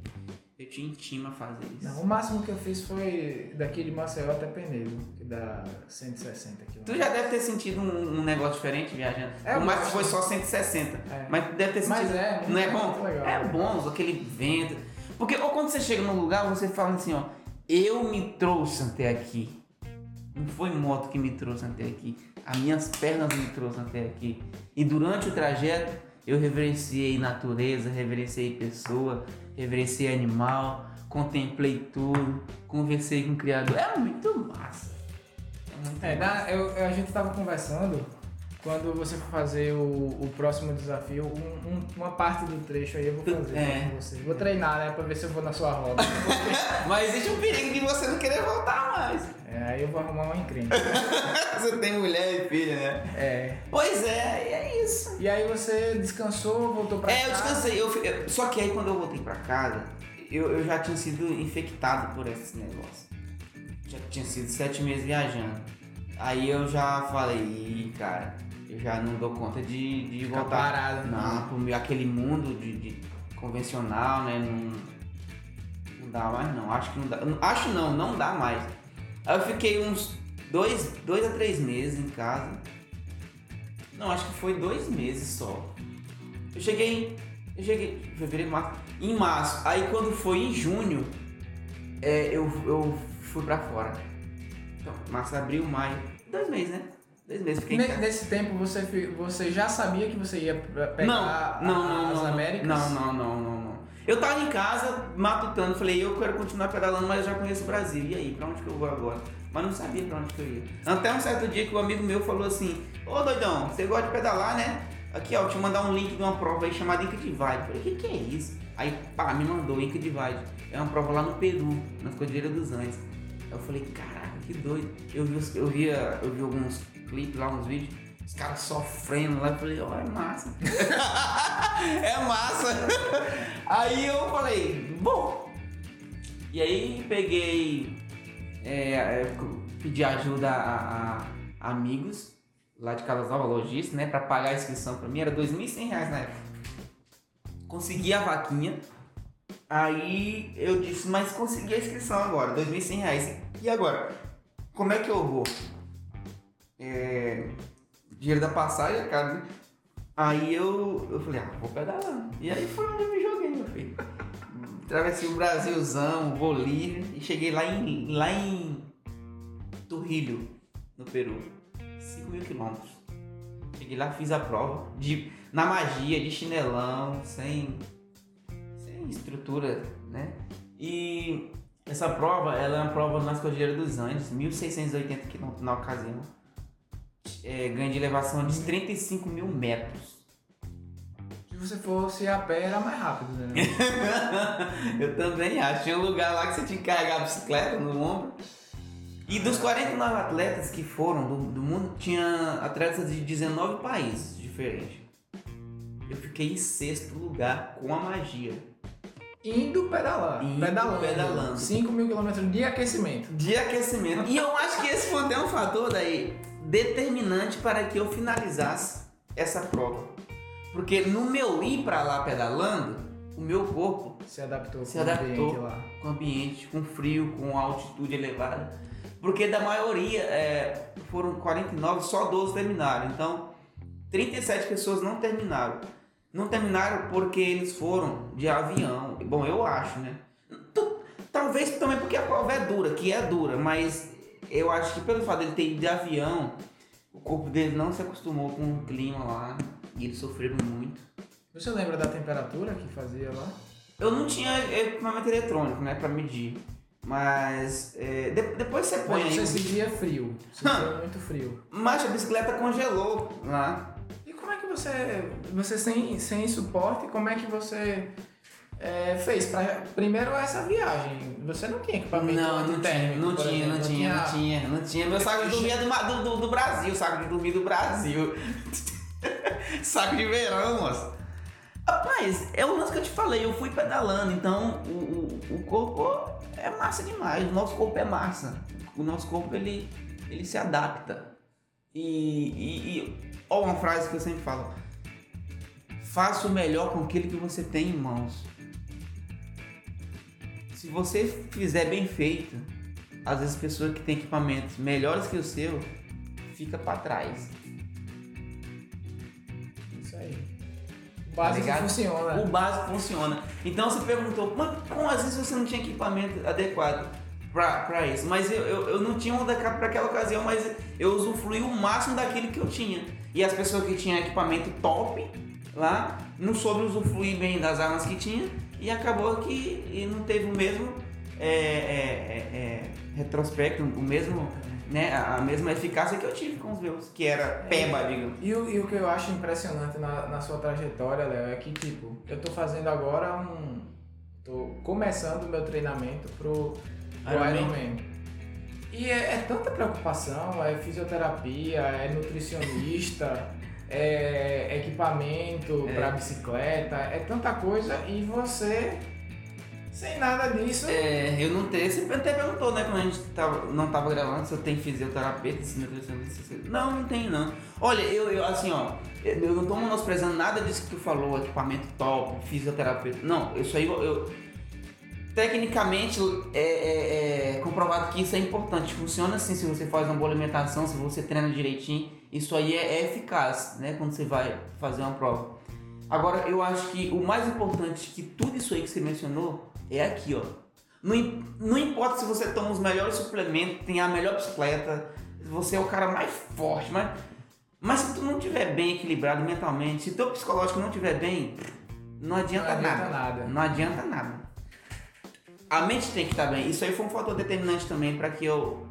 eu te intimo a fazer isso. Não, o máximo que eu fiz foi daqui de Maceió até Penedo, que dá 160 Tu quilômetros. já deve ter sentido um, um negócio diferente viajando. É, o máximo foi só 160. É. Mas tu deve ter Mas sentido. é, não é bom? legal. É bom, aquele vento. Porque ou quando você chega num lugar, você fala assim, ó, eu me trouxe até aqui. Não foi moto que me trouxe até aqui. As minhas pernas me trouxeram até aqui. E durante o trajeto, eu reverenciei natureza, reverenciei pessoa, reverenciei animal, contemplei tudo, conversei com o Criador. É muito massa. É muito É, massa. na- eu- a gente tava conversando quando você for fazer o, o próximo desafio, um- um- uma parte do trecho aí eu vou fazer É. com você. Vou treinar, né? Pra ver se eu vou na sua roda. Mas existe um perigo de você não querer voltar mais. É, aí eu vou arrumar uma encrenca. Você tem mulher e filha, né? É. Pois é, e é isso. E aí você descansou, voltou pra É, eu casa. descansei. Eu, eu- só que aí quando eu voltei pra casa, eu, eu já tinha sido infectado por esse negócio. Já tinha sido sete meses viajando. Aí eu já falei, "Ih, cara, eu já não dou conta de, de Ficar voltar. parado, né? Não, pro meu, aquele mundo de, de convencional, né? Não, não dá mais não. Acho que não dá. Acho não, não dá mais. Aí eu fiquei uns dois, dois a três meses em casa. Não, acho que foi dois meses só. Eu cheguei. Eu cheguei. Fevereiro, março. Em março. Aí quando foi em junho, é, eu, eu fui pra fora. Então, março, abril, maio. Dois meses, né? Dois meses fiquei Ne-. Nesse tempo você, você já sabia que você ia pegar Não, não, não, as não, Américas? Não, não, não, não, não. Eu tava em casa matutando, falei, eu quero continuar pedalando, mas eu já conheço o Brasil. E aí, pra onde que eu vou agora? Mas não sabia pra onde que eu ia. Até um certo dia que um amigo meu falou assim, ô doidão, você gosta de pedalar, né? Aqui ó, eu mandar um link de uma prova aí chamada Inca Divide. Falei, o que, que é isso? Aí pá, me mandou Inca Divide. É uma prova lá no Peru, na Cordilheira dos Andes. Aí eu falei, caraca, que doido. Eu vi, eu via, eu vi alguns clipes lá, uns vídeos, os caras sofrendo lá, eu falei, ó, é massa. é massa. Aí eu falei, bom. E aí peguei, é, é, pedi ajuda a, a- a amigos lá de Caldas Nova Logística, né, pra pagar a inscrição pra mim, era 2.100 reais na época. Consegui a vaquinha, aí eu disse, mas consegui a inscrição agora, 2.100 reais. E agora? Como é que eu vou? É, dinheiro da passagem, cara. né? Aí eu, eu falei, ah, vou pedalar. E aí foi onde eu me joguei, meu filho. Atravessei o Brasilzão, Bolívia e cheguei lá em, lá em Trujillo, no Peru. 5 mil quilômetros. Cheguei lá, fiz a prova de, na magia, de chinelão, sem, sem estrutura, né? E essa prova, ela é uma prova nas Cordilheiras dos Andes, 1.680 quilômetros na ocasião. É, ganho de elevação de 35 mil metros. Se você fosse a pé, era mais rápido, né? Eu também acho. Tinha um lugar lá que você tinha que carregar a bicicleta no ombro. E dos 49 atletas que foram do, do mundo, tinha atletas de 19 países diferentes. Eu fiquei em sexto lugar com a magia. Indo pedalar. Indo pedalando. pedalando. 5 mil quilômetros de aquecimento. De aquecimento. E eu acho que esse foi até um fator daí determinante para que eu finalizasse essa prova. Porque no meu ir para lá pedalando, o meu corpo Se adaptou Se com o adaptou. ambiente lá. com ambiente, com frio, com altitude elevada. Porque da maioria, é, foram 49, só 12 terminaram. Então, 37 pessoas não terminaram. Não terminaram porque eles foram de avião. Bom, eu acho, né? Talvez também porque a prova é dura, que é dura, mas eu acho que pelo fato dele ter ido de avião, o corpo dele não se acostumou com o clima lá e eles sofreram muito. Você lembra da temperatura que fazia lá? Eu não tinha equipamento eletrônico, né, pra medir. Mas é, de- depois você põe Mas aí. você sentia frio. Sentia muito frio. Mas a bicicleta congelou lá. E como é que você, você sem, sem suporte, como é que você é, fez? Pra, primeiro essa viagem, você não tinha equipamento Não, não antitérmico, não por tinha, não tinha, não tinha, não tinha. Meu saco de dormir é do, do, do Brasil, saco de dormir do Brasil. saco de verão, moço. Rapaz, é o lance que eu te falei, eu fui pedalando, então o, o, o corpo é massa demais, o nosso corpo é massa. O nosso corpo ele, ele se adapta. E, e, e ó, uma frase que eu sempre falo: faça o melhor com aquilo que você tem em mãos. Se você fizer bem feito, às vezes pessoas que têm equipamentos melhores que o seu fica para trás. Isso aí. O básico ligado? funciona. O básico funciona. Então você perguntou, mas como às vezes você não tinha equipamento adequado para isso? Mas eu, eu, eu não tinha um para aquela ocasião, mas eu usufruí o máximo daquilo que eu tinha. E as pessoas que tinham equipamento top lá não soube usufruir bem das armas que tinha e acabou que e não teve o mesmo é, é, é, é retrospecto, o mesmo, né, a mesma eficácia que eu tive com os meus, que era peba, digamos. E o, e o que eu acho impressionante na, na sua trajetória, Léo, é que, tipo, eu tô fazendo agora um. tô começando o meu treinamento pro, pro Ironman. Ironman. E é, é tanta preocupação, é fisioterapia, é nutricionista, é equipamento É. pra bicicleta, é tanta coisa e você, sem nada disso, É, eu não tenho. Você até perguntou, né, quando a gente tava, não tava gravando, se eu tenho fisioterapeuta, se nutricionista. se- Não, não tenho não. Olha, eu, eu assim, ó, eu não tô menosprezando nada disso que tu falou, equipamento top, fisioterapeuta. Não, isso aí eu. eu- tecnicamente é, é- é comprovado que isso é importante. Funciona assim se você faz uma boa alimentação, se você treina direitinho. Isso aí é, é eficaz, né? Quando você vai fazer uma prova. Agora, eu acho que o mais importante que tudo isso aí que você mencionou é aqui, ó. Não, não importa se você toma os melhores suplementos, tem a melhor bicicleta, você é o cara mais forte, mas, mas se tu não estiver bem equilibrado mentalmente, se teu psicológico não estiver bem, não adianta, Não adianta nada. nada. Não adianta nada. A mente tem que estar bem. Isso aí foi um fator determinante também para que eu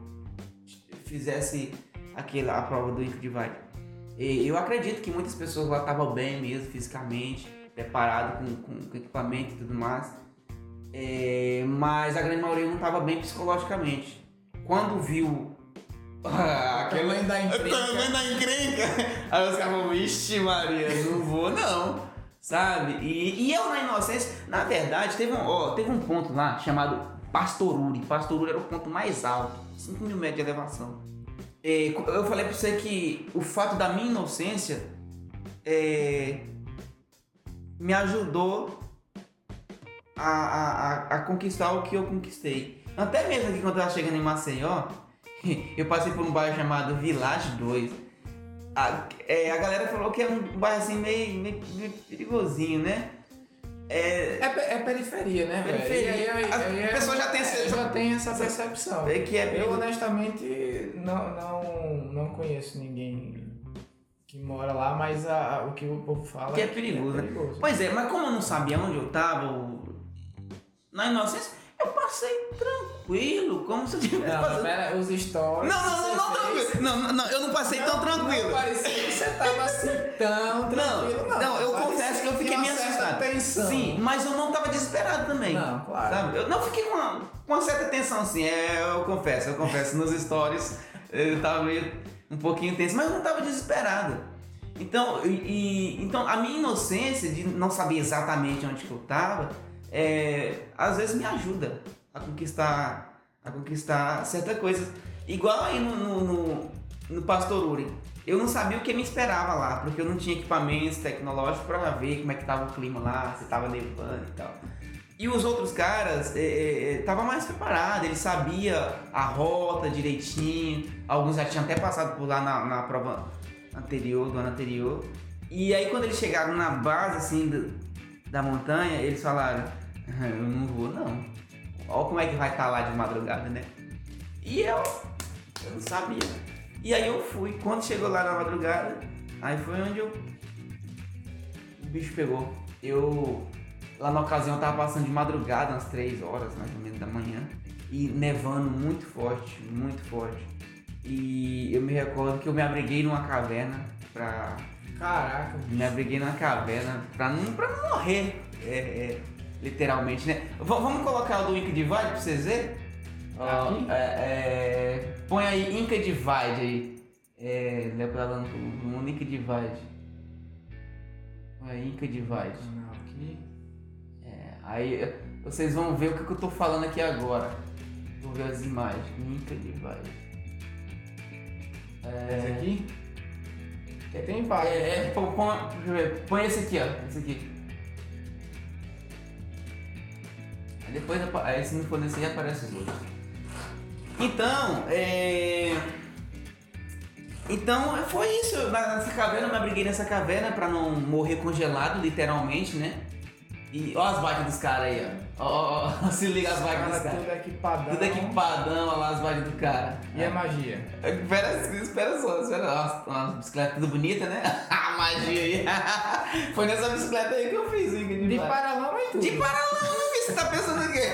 fizesse aquela a prova do Inca Divide. E eu acredito que muitas pessoas lá estavam bem mesmo, fisicamente, preparado com, com, com equipamento e tudo mais. É, mas a grande maioria não estava bem psicologicamente. Quando viu ah, aquele tamanho da encrenca. tamanho da encrenca, aí os caras vixe Maria, não vou não. Sabe? E, e eu na inocência, na verdade, teve um, ó, teve um ponto lá chamado Pastoruri. Pastoruri era o ponto mais alto, 5 mil metros de elevação. É, eu falei pra você que o fato da minha inocência é, me ajudou a, a, a, a conquistar o que eu conquistei. Até mesmo aqui quando eu tava chegando em Maceió, eu passei por um bairro chamado Village 2. A, é, a galera falou que é um bairro assim meio, meio, meio perigosinho, né? É, É, é periferia, né? Periferia. Aí- A aí é- pessoa já tem essa- já tem essa percepção. é que é Eu honestamente não, não, não conheço ninguém que mora lá, mas a- a- o que o povo fala Que é perigoso, né? perigoso. Pois é, mas como eu não sabia onde eu tava, na inocência, eu passei tranquilo, como se eu tivesse Não, pera, os stories. Não, não, não, não, tranquilo. Não, não, não, eu não passei tão tranquilo. Não parecia que você tava assim tão tranquilo, não. não, eu Parecia confesso que eu fiquei meio assustado. Tensão. Sim, mas eu não tava desesperado também. Não, claro. Sabe? Eu não fiquei com uma, com uma certa tensão assim, é, eu confesso, eu confesso, nos stories eu tava meio um pouquinho tenso, mas eu não tava desesperado. Então, e, então a minha inocência de não saber exatamente onde que eu tava, é, às vezes me ajuda a conquistar, a conquistar certa coisa. Igual aí no, no, no, no Pastor Uri. Eu não sabia o que me esperava lá, porque eu não tinha equipamentos tecnológicos para ver como é que tava o clima lá, se tava nevando e tal. E os outros caras estavam mais preparados, eles sabiam a rota direitinho, alguns já tinham até passado por lá na, na prova anterior, do ano anterior. E aí quando eles chegaram na base assim do- da montanha, eles falaram, "Ah, eu não vou não. Olha como é que vai estar lá de madrugada, né? E eu, eu não sabia. E aí eu fui. Quando chegou lá na madrugada, aí foi onde eu. O bicho pegou. Eu. Lá na ocasião eu tava passando de madrugada, umas 3 horas mais ou menos da manhã. E nevando muito forte, muito forte. E eu me recordo que eu me abriguei numa caverna pra. Caraca, Me abriguei numa caverna pra não, pra não morrer. é, é, literalmente, né? V- vamos colocar o do Inca Divide pra vocês verem? Aqui? é, é, põe aí Inca Divide aí. É, lembra no, no Inca Divide. Põe aí Inca Divide. Não. É, aí é, vocês vão ver o que, que eu tô falando aqui agora. Vou ver as imagens. Inca Divide. Esse É, aqui? Que tem embaixo. é, é, põe, põe, deixa eu ver, põe esse aqui, ó. Esse aqui. Depois, aí se não for nesse aí, aparece os outros. Então, é... Então, foi isso. Nessa caverna, eu me abriguei nessa caverna pra não morrer congelado, literalmente, né? E ó as bikes dos caras aí, ó. Ó, ó, ó. Se liga as bikes dos caras. Tudo equipadão. Tudo equipadão, olha lá as bikes do cara. E a magia? Espera, espera só, espera. Nossa, uma bicicleta tudo bonita, né? A magia aí. Foi nessa bicicleta aí que eu fiz, hein? De paralama e tudo. De paralama, você tá pensando o quê?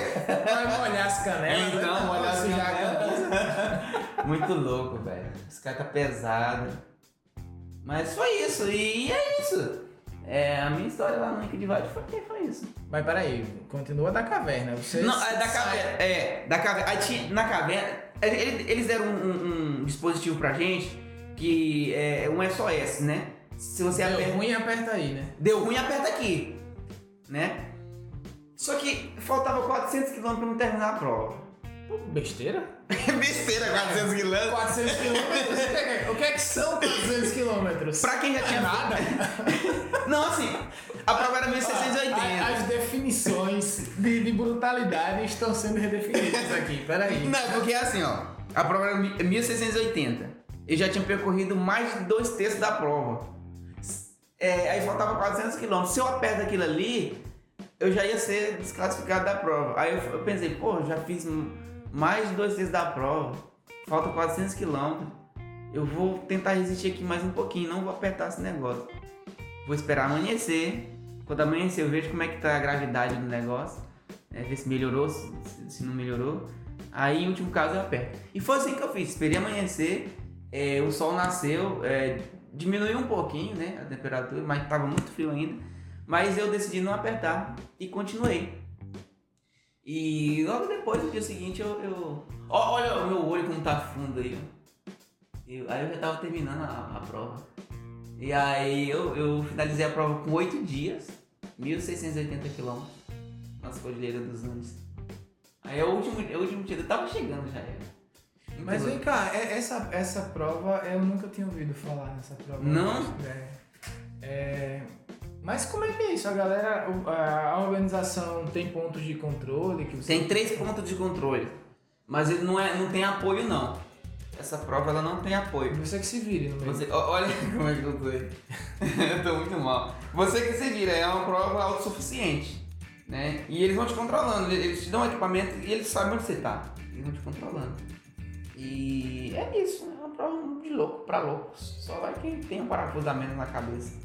Vai molhar as canelas. Então, né? molhar as canelas. Muito louco, velho. Bicicleta pesada. Mas foi isso, e é isso. É, a minha história lá no Link de Vade foi, foi isso. Mas peraí, continua da caverna. Você Não, é da caverna. É, da caverna. Na caverna, ele- eles deram um, um- um dispositivo pra gente que é um SOS, né? Se você Deu aperta. ruim, aperta aí, né? Deu ruim, aperta aqui. Né? Só que faltava 400 km pra não terminar a prova. Besteira? Besteira, 400 km. 400 quilômetros? O que é- que são 400 quilômetros? Pra quem já tinha nada. Não, assim, a prova era 1680. As definições de, de brutalidade estão sendo redefinidas aqui. Peraí. Não, porque é assim, ó. A prova era 1680. Eu já tinha percorrido mais de dois terços da prova. É, aí faltava 400 km. Se eu aperto aquilo ali, eu já ia ser desclassificado da prova. Aí eu, eu pensei, pô, já fiz mais de dois terços da prova. Falta 400 km. Eu vou tentar resistir aqui mais um pouquinho. Não vou apertar esse negócio. Vou esperar amanhecer. Quando amanhecer, eu vejo como é que tá a gravidade do negócio. né, ver se melhorou, se, se não melhorou. Aí, em último caso, eu aperto. E foi assim que eu fiz. Esperei amanhecer, é, o sol nasceu, é, diminuiu um pouquinho, né, a temperatura, mas estava muito frio ainda. Mas eu decidi não apertar e continuei. E logo depois, no dia seguinte, eu... eu... Ó, olha o meu olho como tá fundo aí, ó. Eu- aí eu já tava terminando a, a prova. E aí eu, eu finalizei a prova com 8 dias, 1.680 quilômetros, nas Cordilheiras dos Andes. Aí é o último, é o último dia, eu tava chegando já era. Muito Mas vem cá, é- essa, essa prova eu nunca tinha ouvido falar nessa prova. Não? É. É, Mas como é que é isso? A galera, a organização tem pontos de controle que você Tem três pontos de controle, mas ele não, é, não tem apoio não. Essa prova ela não tem apoio. Você que se vire no meio. Você, olha como é que eu tô aí. eu tô muito mal. Você que se vira, é uma prova autossuficiente. Né? E eles vão te controlando, eles te dão equipamento e eles sabem onde você tá. Eles vão te controlando. E é isso, é uma prova de louco pra loucos. Só vai quem tem um parafusamentos na cabeça.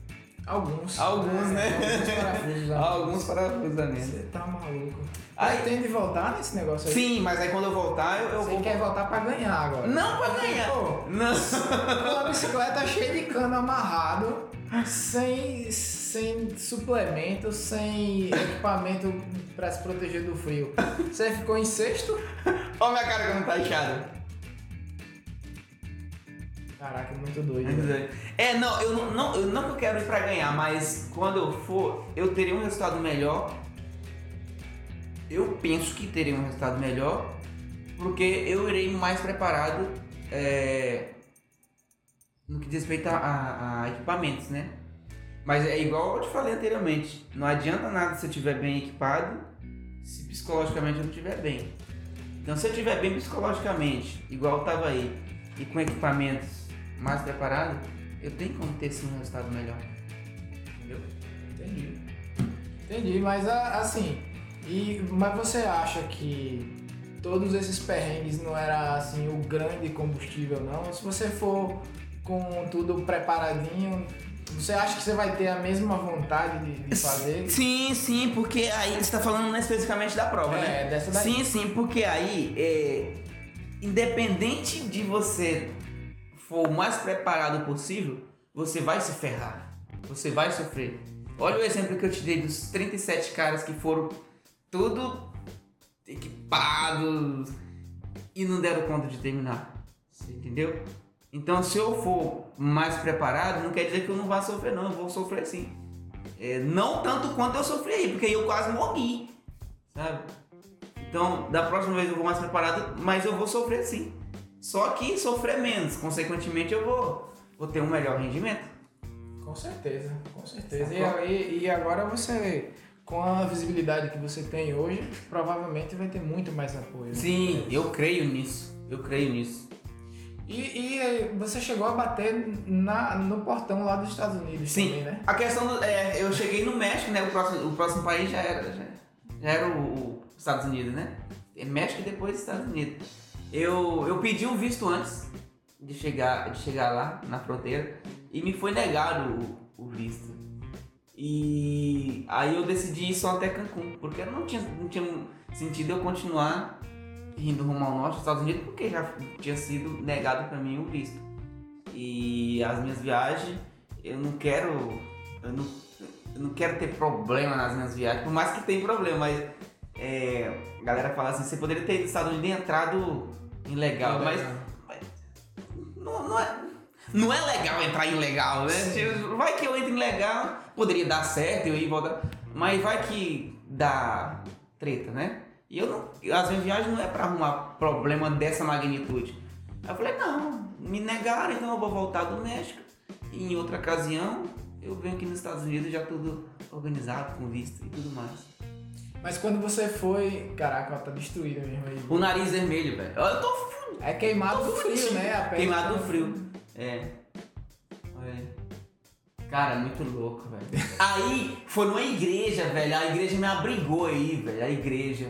Alguns. Alguns, né? Alguns parafusos. lá. Alguns parafusamentos. Você tá maluco. Aí- tem de voltar nesse negócio aí? Sim, mas aí quando eu voltar, eu, eu Você vou. quer voltar pra ganhar agora. Não pra ganhar! Pô, Não! com a bicicleta cheia de cano amarrado, sem, sem suplemento, sem equipamento pra se proteger do frio. Você ficou em sexto? Olha minha cara que não tá inchada. Caraca, muito doido. né? É, não, eu não, não, eu não quero ir pra ganhar, mas quando eu for, eu terei um resultado melhor. Eu penso que terei um resultado melhor, porque eu irei mais preparado é, no que diz respeito a, a- a equipamentos, né? Mas é igual eu te falei anteriormente, não adianta nada se eu estiver bem equipado se psicologicamente eu não estiver bem. Então se eu estiver bem psicologicamente, igual eu tava aí, e com equipamentos mais preparados, eu tenho como ter sim um resultado melhor. Entendeu? Entendi. Entendi, mas a- assim, e, mas você acha que todos esses perrengues não era assim o grande combustível não? Se você for com tudo preparadinho, você acha que você vai ter a mesma vontade de, de fazer? Sim, sim, porque aí você está falando né, especificamente da prova, né? É, dessa daí. Sim, sim, porque aí, é, independente de você for o mais preparado possível, você vai se ferrar. Você vai sofrer. Olha o exemplo que eu te dei dos 37 caras que foram tudo equipados e não deram conta de terminar. Você entendeu? Então, se eu for mais preparado, não quer dizer que eu não vá sofrer, não. Eu vou sofrer sim. É, não tanto quanto eu sofri aí, porque eu quase morri. Sabe? Então, da próxima vez eu vou mais preparado, mas eu vou sofrer sim. Só que sofrer menos. Consequentemente, eu vou, vou ter um melhor rendimento. Com certeza, com certeza. E, e- agora você com a visibilidade que você tem hoje, provavelmente vai ter muito mais apoio. Sim, eu creio nisso. Eu creio nisso. E, e eh, você chegou a bater na, no portão lá dos Estados Unidos Sim. também, né? A questão do. É, eu cheguei no México, né? O próximo, o próximo país já era, já, já era o, o Estados Unidos, né? É México e depois Estados Unidos. Eu, eu pedi um visto antes de chegar, de chegar lá na fronteira e me foi negado o, o visto. E aí eu decidi ir só até Cancún, porque não tinha, não tinha sentido eu continuar indo rumo ao norte dos Estados Unidos, porque já tinha sido negado para mim o visto. E as minhas viagens, eu não quero. Eu não, eu não quero ter problema nas minhas viagens, por mais que tenha problema, mas é, a galera fala assim, você poderia ter ido Estados Unidos e entrado ilegal, mas não, não é. Não é legal entrar ilegal, né? Sim. Vai que eu entro ilegal, poderia dar certo, eu ir e voltar. Mas vai que dá treta, né? E eu não. As minhas viagens não é pra arrumar problema dessa magnitude. Aí eu falei, não, me negaram, então eu vou voltar do México. E em outra ocasião, eu venho aqui nos Estados Unidos já tudo organizado, com visto e tudo mais. Mas quando você foi. Caraca, ela tá destruída mesmo aí. O nariz vermelho, velho. Eu tô fudido. É queimado do frio, né? A pele Queimado tá- do frio. É. Olha aí. Cara, muito louco, velho. Aí, foi numa igreja, velho. A igreja me abrigou aí, velho. A igreja.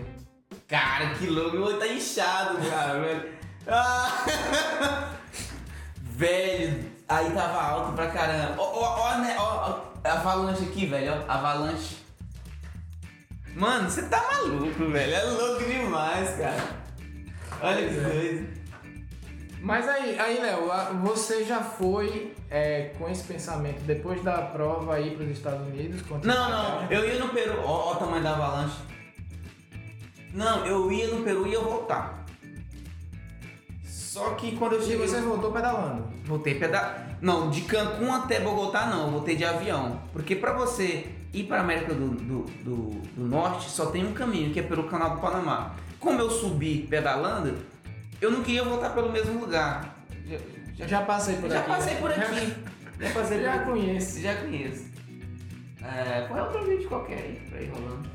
Cara, que louco. Meu olho tá inchado, cara, velho. Ah. velho, aí tava alto pra caramba. Ó, ó, ó, né, ó, ó, avalanche aqui, velho, ó. Avalanche. Mano, você tá maluco, velho. É louco demais, cara. Olha que é. doido. Mas aí, aí Léo, você já foi é, com esse pensamento depois da prova aí para os Estados Unidos? Não, não, eu ia no Peru. Ó, ó o tamanho da avalanche. Não, eu ia no Peru e ia voltar. Só que quando eu E cheguei. você voltou pedalando. Voltei pedal. Não, de Cancún até Bogotá não, eu voltei de avião. Porque pra você ir pra América do, do, do, do Norte só tem um caminho, que é pelo canal do Panamá. Como eu subi pedalando, eu não queria voltar pelo mesmo lugar. Já, já, Já passei por já aqui. passei né? por aqui. Já passei Já por aqui. conheço. Já conheço. É, põe outro vídeo qualquer aí pra ir rolando.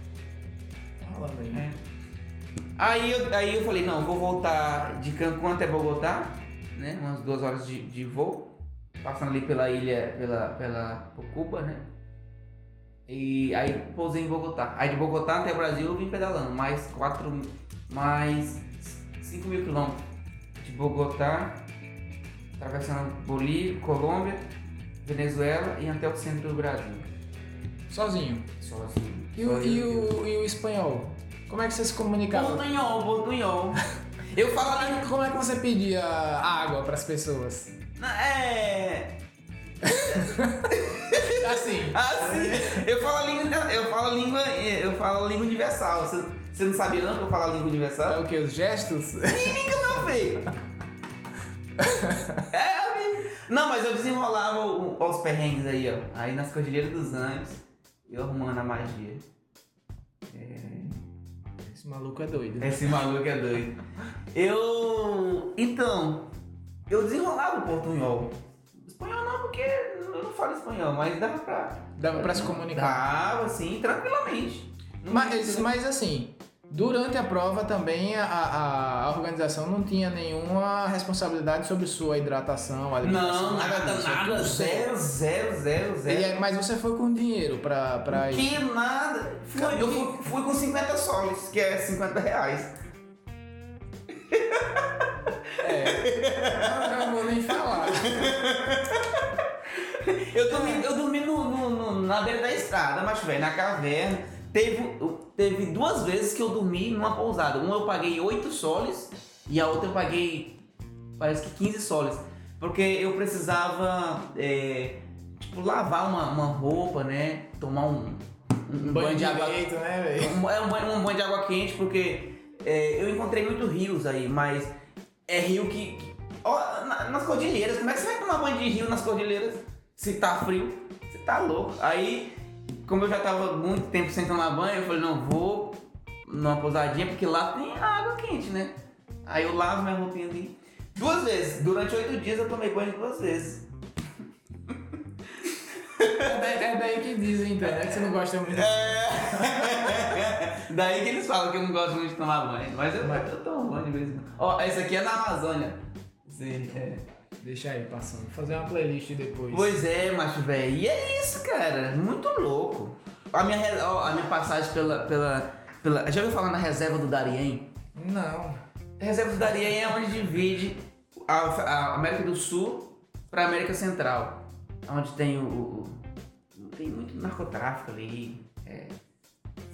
Falando aí. É. Aí, eu, aí eu falei, não, vou voltar de Cancún até Bogotá, né? Umas duas horas de, de voo. Passando ali pela ilha, pela, pela por Cuba, né? E aí pousei em Bogotá. Aí de Bogotá até o Brasil eu vim pedalando, mais quatro, mais 5 mil quilômetros. De Bogotá, atravessando Bolívia, Colômbia, Venezuela e até o centro do Brasil. Sozinho. Sozinho. E o, e, o, e o espanhol? Como é que você se comunicava? Portunhol, portunhol. Eu falo a língua. Como é que você pedia água para as pessoas? É. Assim. Assim, eu falo a língua. Eu falo a língua. Eu falo a língua universal. Você, você não sabia não que eu falo a língua É universal? o que? Os gestos? Não, velho. É. Não, mas eu desenrolava os perrengues aí, ó. Aí nas Cordilheiras dos Andes, eu arrumando a magia. É. Esse maluco é doido. Esse maluco é doido. Eu. Então, eu desenrolava o portunhol. Porque eu não falo espanhol, mas dava pra. Dava pra se comunicar. Dava, sim, tranquilamente. Não Mas, mas assim, durante a prova também a, a, a organização não tinha nenhuma responsabilidade sobre sua hidratação, alimentação. Não, nada, nada, zero, zero, zero, zero. é- mas você foi com dinheiro pra, pra ir. Que nada. Fui, eu fui, fui com 50 soles, que é 50 reais. É. Eu não vou nem falar. Eu dormi, eu dormi no, no- no- na beira da estrada, mas velho, na caverna. Teve, teve duas vezes que eu dormi numa pousada. Uma eu paguei 8 soles e a outra eu paguei parece que 15 soles. Porque eu precisava é, tipo, lavar uma, uma roupa, né? Tomar um, um banho, de água direito, né? Um, é um banho, um banho de água quente, porque é, eu encontrei muito rios aí, mas é rio que. que- ó, na- nas cordilheiras, como é que você vai tomar banho de rio nas cordilheiras se tá frio? Você tá louco. Aí, como eu já tava muito tempo sem tomar banho, eu falei, não, vou numa pousadinha, porque lá tem água quente, né? Aí eu lavo minha roupinha ali. Duas vezes. Durante oito dias eu tomei banho duas vezes. daí, é daí que dizem, então, né? Que você não gosta muito. É. Daí que eles falam que eu não gosto muito de tomar banho. Mas eu, eu tomo banho de vez em quando. Ó, essa aqui é na Amazônia. Sim, é. Deixa aí passando. Vou fazer uma playlist depois. Pois é, macho velho. E é isso, cara. Muito louco. A minha, re- a minha passagem pela, pela, pela. Já ouviu falar na reserva do Darien? Não. A reserva do Darien é onde divide a, a América do Sul pra América Central. Onde tem o. o- tem muito narcotráfico ali. É,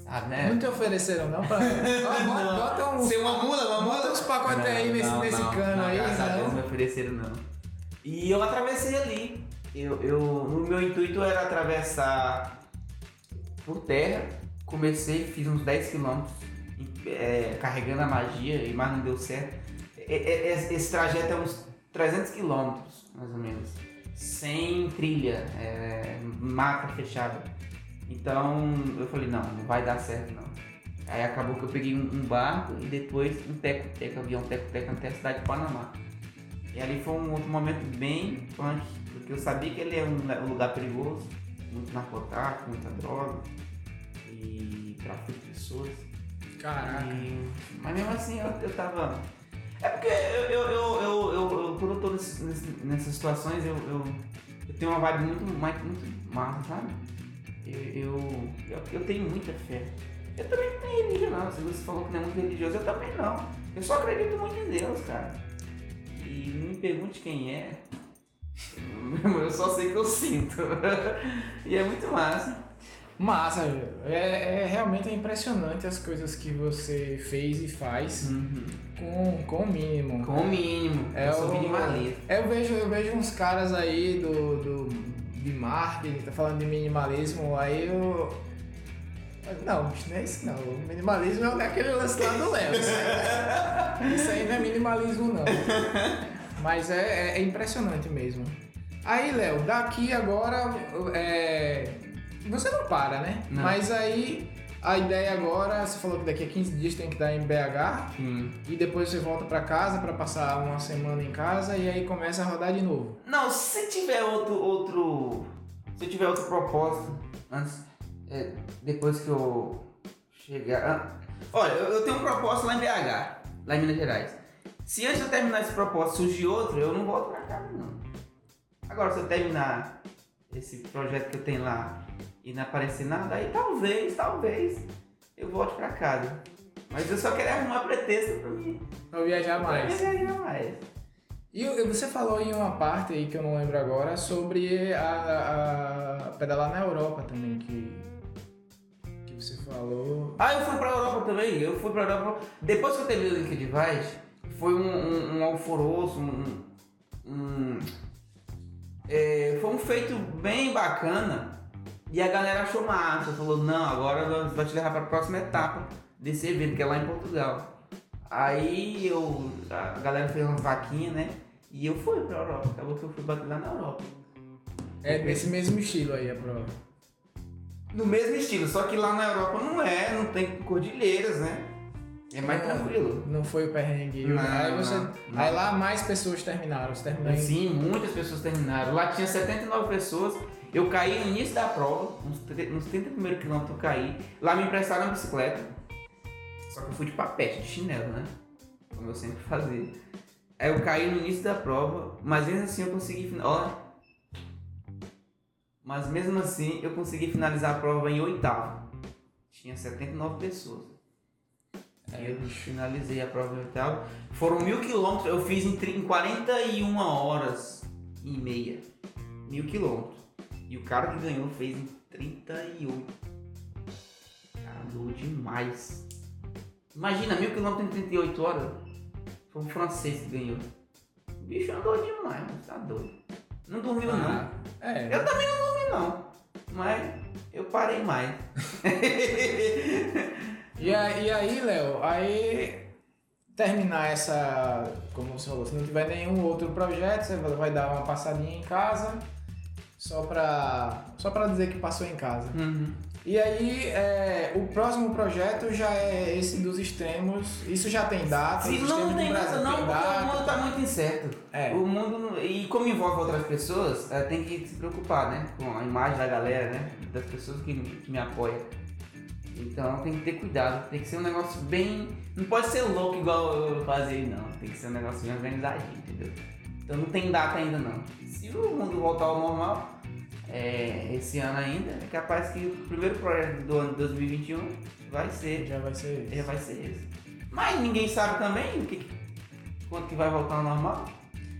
sabe, né? Não te ofereceram, não? Pra... Ó, bota, bota uns, Ser uma mula, uma bota mula? uns pacotes aí nesse, Não, nesse não, cano não, aí, graças a Deus não não? me ofereceram não. E eu atravessei ali. Eu, eu, o meu intuito era atravessar por terra. Comecei, fiz uns 10 quilômetros é, carregando a magia, e mas não deu certo. É, é, é, Esse trajeto é uns 300 quilômetros, mais ou menos. Sem trilha, é, mata fechada. Então eu falei, não, não vai dar certo não. Aí acabou que eu peguei um, um barco e depois um teco-teco, avião teco-teco até a cidade de Panamá. E ali foi um outro momento bem punk, porque eu sabia que ele é um, um lugar perigoso, muito narcotráfico, muita droga e tráfico de pessoas. Caraca. E- mas mesmo assim eu, eu tava. É porque eu, eu, eu, eu, eu, eu- quando eu tô nesse- nessas situações eu, eu, eu tenho uma vibe muito, muito massa, sabe? Eu, eu, eu, tenho muita fé. Eu também não tenho religião não. Se você falou que não é muito religioso, eu também não. Eu só acredito muito em Deus, cara. E não me pergunte quem é. Eu só sei que eu sinto. E é muito massa. Massa, é, é realmente impressionante as coisas que você fez e faz com, com o mínimo. Com o mínimo. É eu o- minimalista. Eu vejo, eu vejo uns caras aí do, do, de marketing, tá falando de minimalismo, aí eu. Não, bicho, não é isso não. O minimalismo é aquele lance lá do Léo. Isso aí- Isso aí não é minimalismo não. Mas é, é- é impressionante mesmo. Aí, Léo, daqui agora. É... Você não para, né? Não. Mas aí a ideia agora, você falou que daqui a 15 dias tem que dar em BH. Sim. E depois você volta pra casa pra passar uma semana em casa e aí começa a rodar de novo. Não, se tiver outro. outro se tiver outro propósito, antes. é, depois que eu chegar. ah, Olha, eu, eu tenho um propósito lá em BH, lá em Minas Gerais. Se antes de eu terminar esse propósito surgir outro, eu não volto pra casa, não. Agora, se eu terminar esse projeto que eu tenho lá e não aparecer nada, aí talvez, talvez eu volte pra casa. Mas eu só quero arrumar pretexto pra mim. Pra viajar mais. viajar mais. E você falou em uma parte aí que eu não lembro agora sobre a, a pedalar na Europa também, que, que você falou. Ah, eu fui pra Europa também. Eu fui pra Europa. Depois que eu terminei o Liquid Device, foi um, um, um um. um- é, foi um feito bem bacana. E a galera achou massa. Falou: não, agora nós vamos te levar pra próxima etapa desse evento, que é lá em Portugal. Aí eu. A galera fez uma vaquinha, né? E eu fui pra Europa. Acabou que eu fui bater lá na Europa. É desse mesmo estilo aí a prova. No mesmo estilo, só que lá na Europa não é, não tem cordilheiras, né? É mais Não. tranquilo. Não foi o perrengue. Não, aí, você, não, aí lá mais pessoas terminaram. Você terminou Sim, muitas pessoas terminaram. Lá tinha 79 pessoas. Eu caí no início da prova, uns, uns 30 primeiros quilômetros eu caí. Lá me emprestaram a bicicleta. Só que eu fui de papete, de chinelo, né? Como eu sempre fazia. Aí eu caí no início da prova, mas mesmo assim eu consegui finalizar. Mas mesmo assim eu consegui finalizar a prova em oitavo. Tinha 79 pessoas. Aí eu finalizei a prova em oitavo. Foram mil quilômetros, eu fiz em 41 horas e meia. Mil quilômetros. E o cara que ganhou fez em 38. Cara, andou demais. Imagina, mil quilômetros em 38 horas. Foi um francês que ganhou. O bicho andou demais, mano, tá doido. Não dormiu Ah, é. não. Eu também não dormi não. Mas eu parei mais. E, a- e aí, Léo, aí terminar essa, como você falou, se não tiver nenhum outro projeto, você vai dar uma passadinha em casa, só pra, só pra dizer que passou em casa. Uhum. E aí, é, o próximo projeto já é esse dos extremos, isso já tem data, Se não tem Brasil não, tem porque o data, mundo tá muito certo. É. O mundo. E como envolve outras pessoas, eh, tem que se preocupar, né? Com a imagem da galera, né? Das pessoas que, que me apoiam. Então tem que ter cuidado, tem que ser um negócio bem. Não pode ser louco igual eu fazia, não. Tem que ser um negócio bem organizadinho, entendeu? Então não tem data ainda não. Se o mundo voltar ao normal, é, esse ano ainda, é capaz que o primeiro projeto do ano de 2021 vai ser Já vai ser já isso. vai ser esse. Mas ninguém sabe também o que, quando que vai voltar ao normal.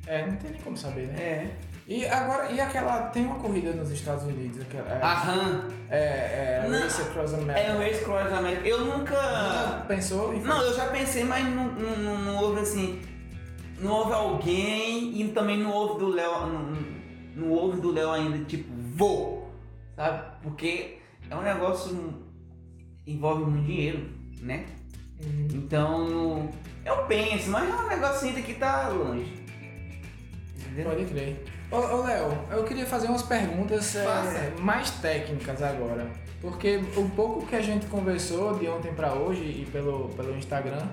É, não tem nem como saber, né? É. E agora, e aquela. Tem uma corrida nos Estados Unidos, aquela, é, A RAM é, é Não. Race Across America. é o Race Cross América. Eu nunca. Já pensou Não, eu já pensei, mas não, não, não, não houve assim. Não houve alguém e também não houve do Léo. Não, não houve do Léo ainda, tipo, vou. Sabe? Porque é um negócio. envolve muito dinheiro, né? Uhum. Então, eu penso, mas é um negócio ainda que tá longe. Entendeu? Pode crer. Ô, ô Léo, eu queria fazer umas perguntas é, mais técnicas agora. Porque o pouco que a gente conversou de ontem pra hoje e pelo, pelo Instagram,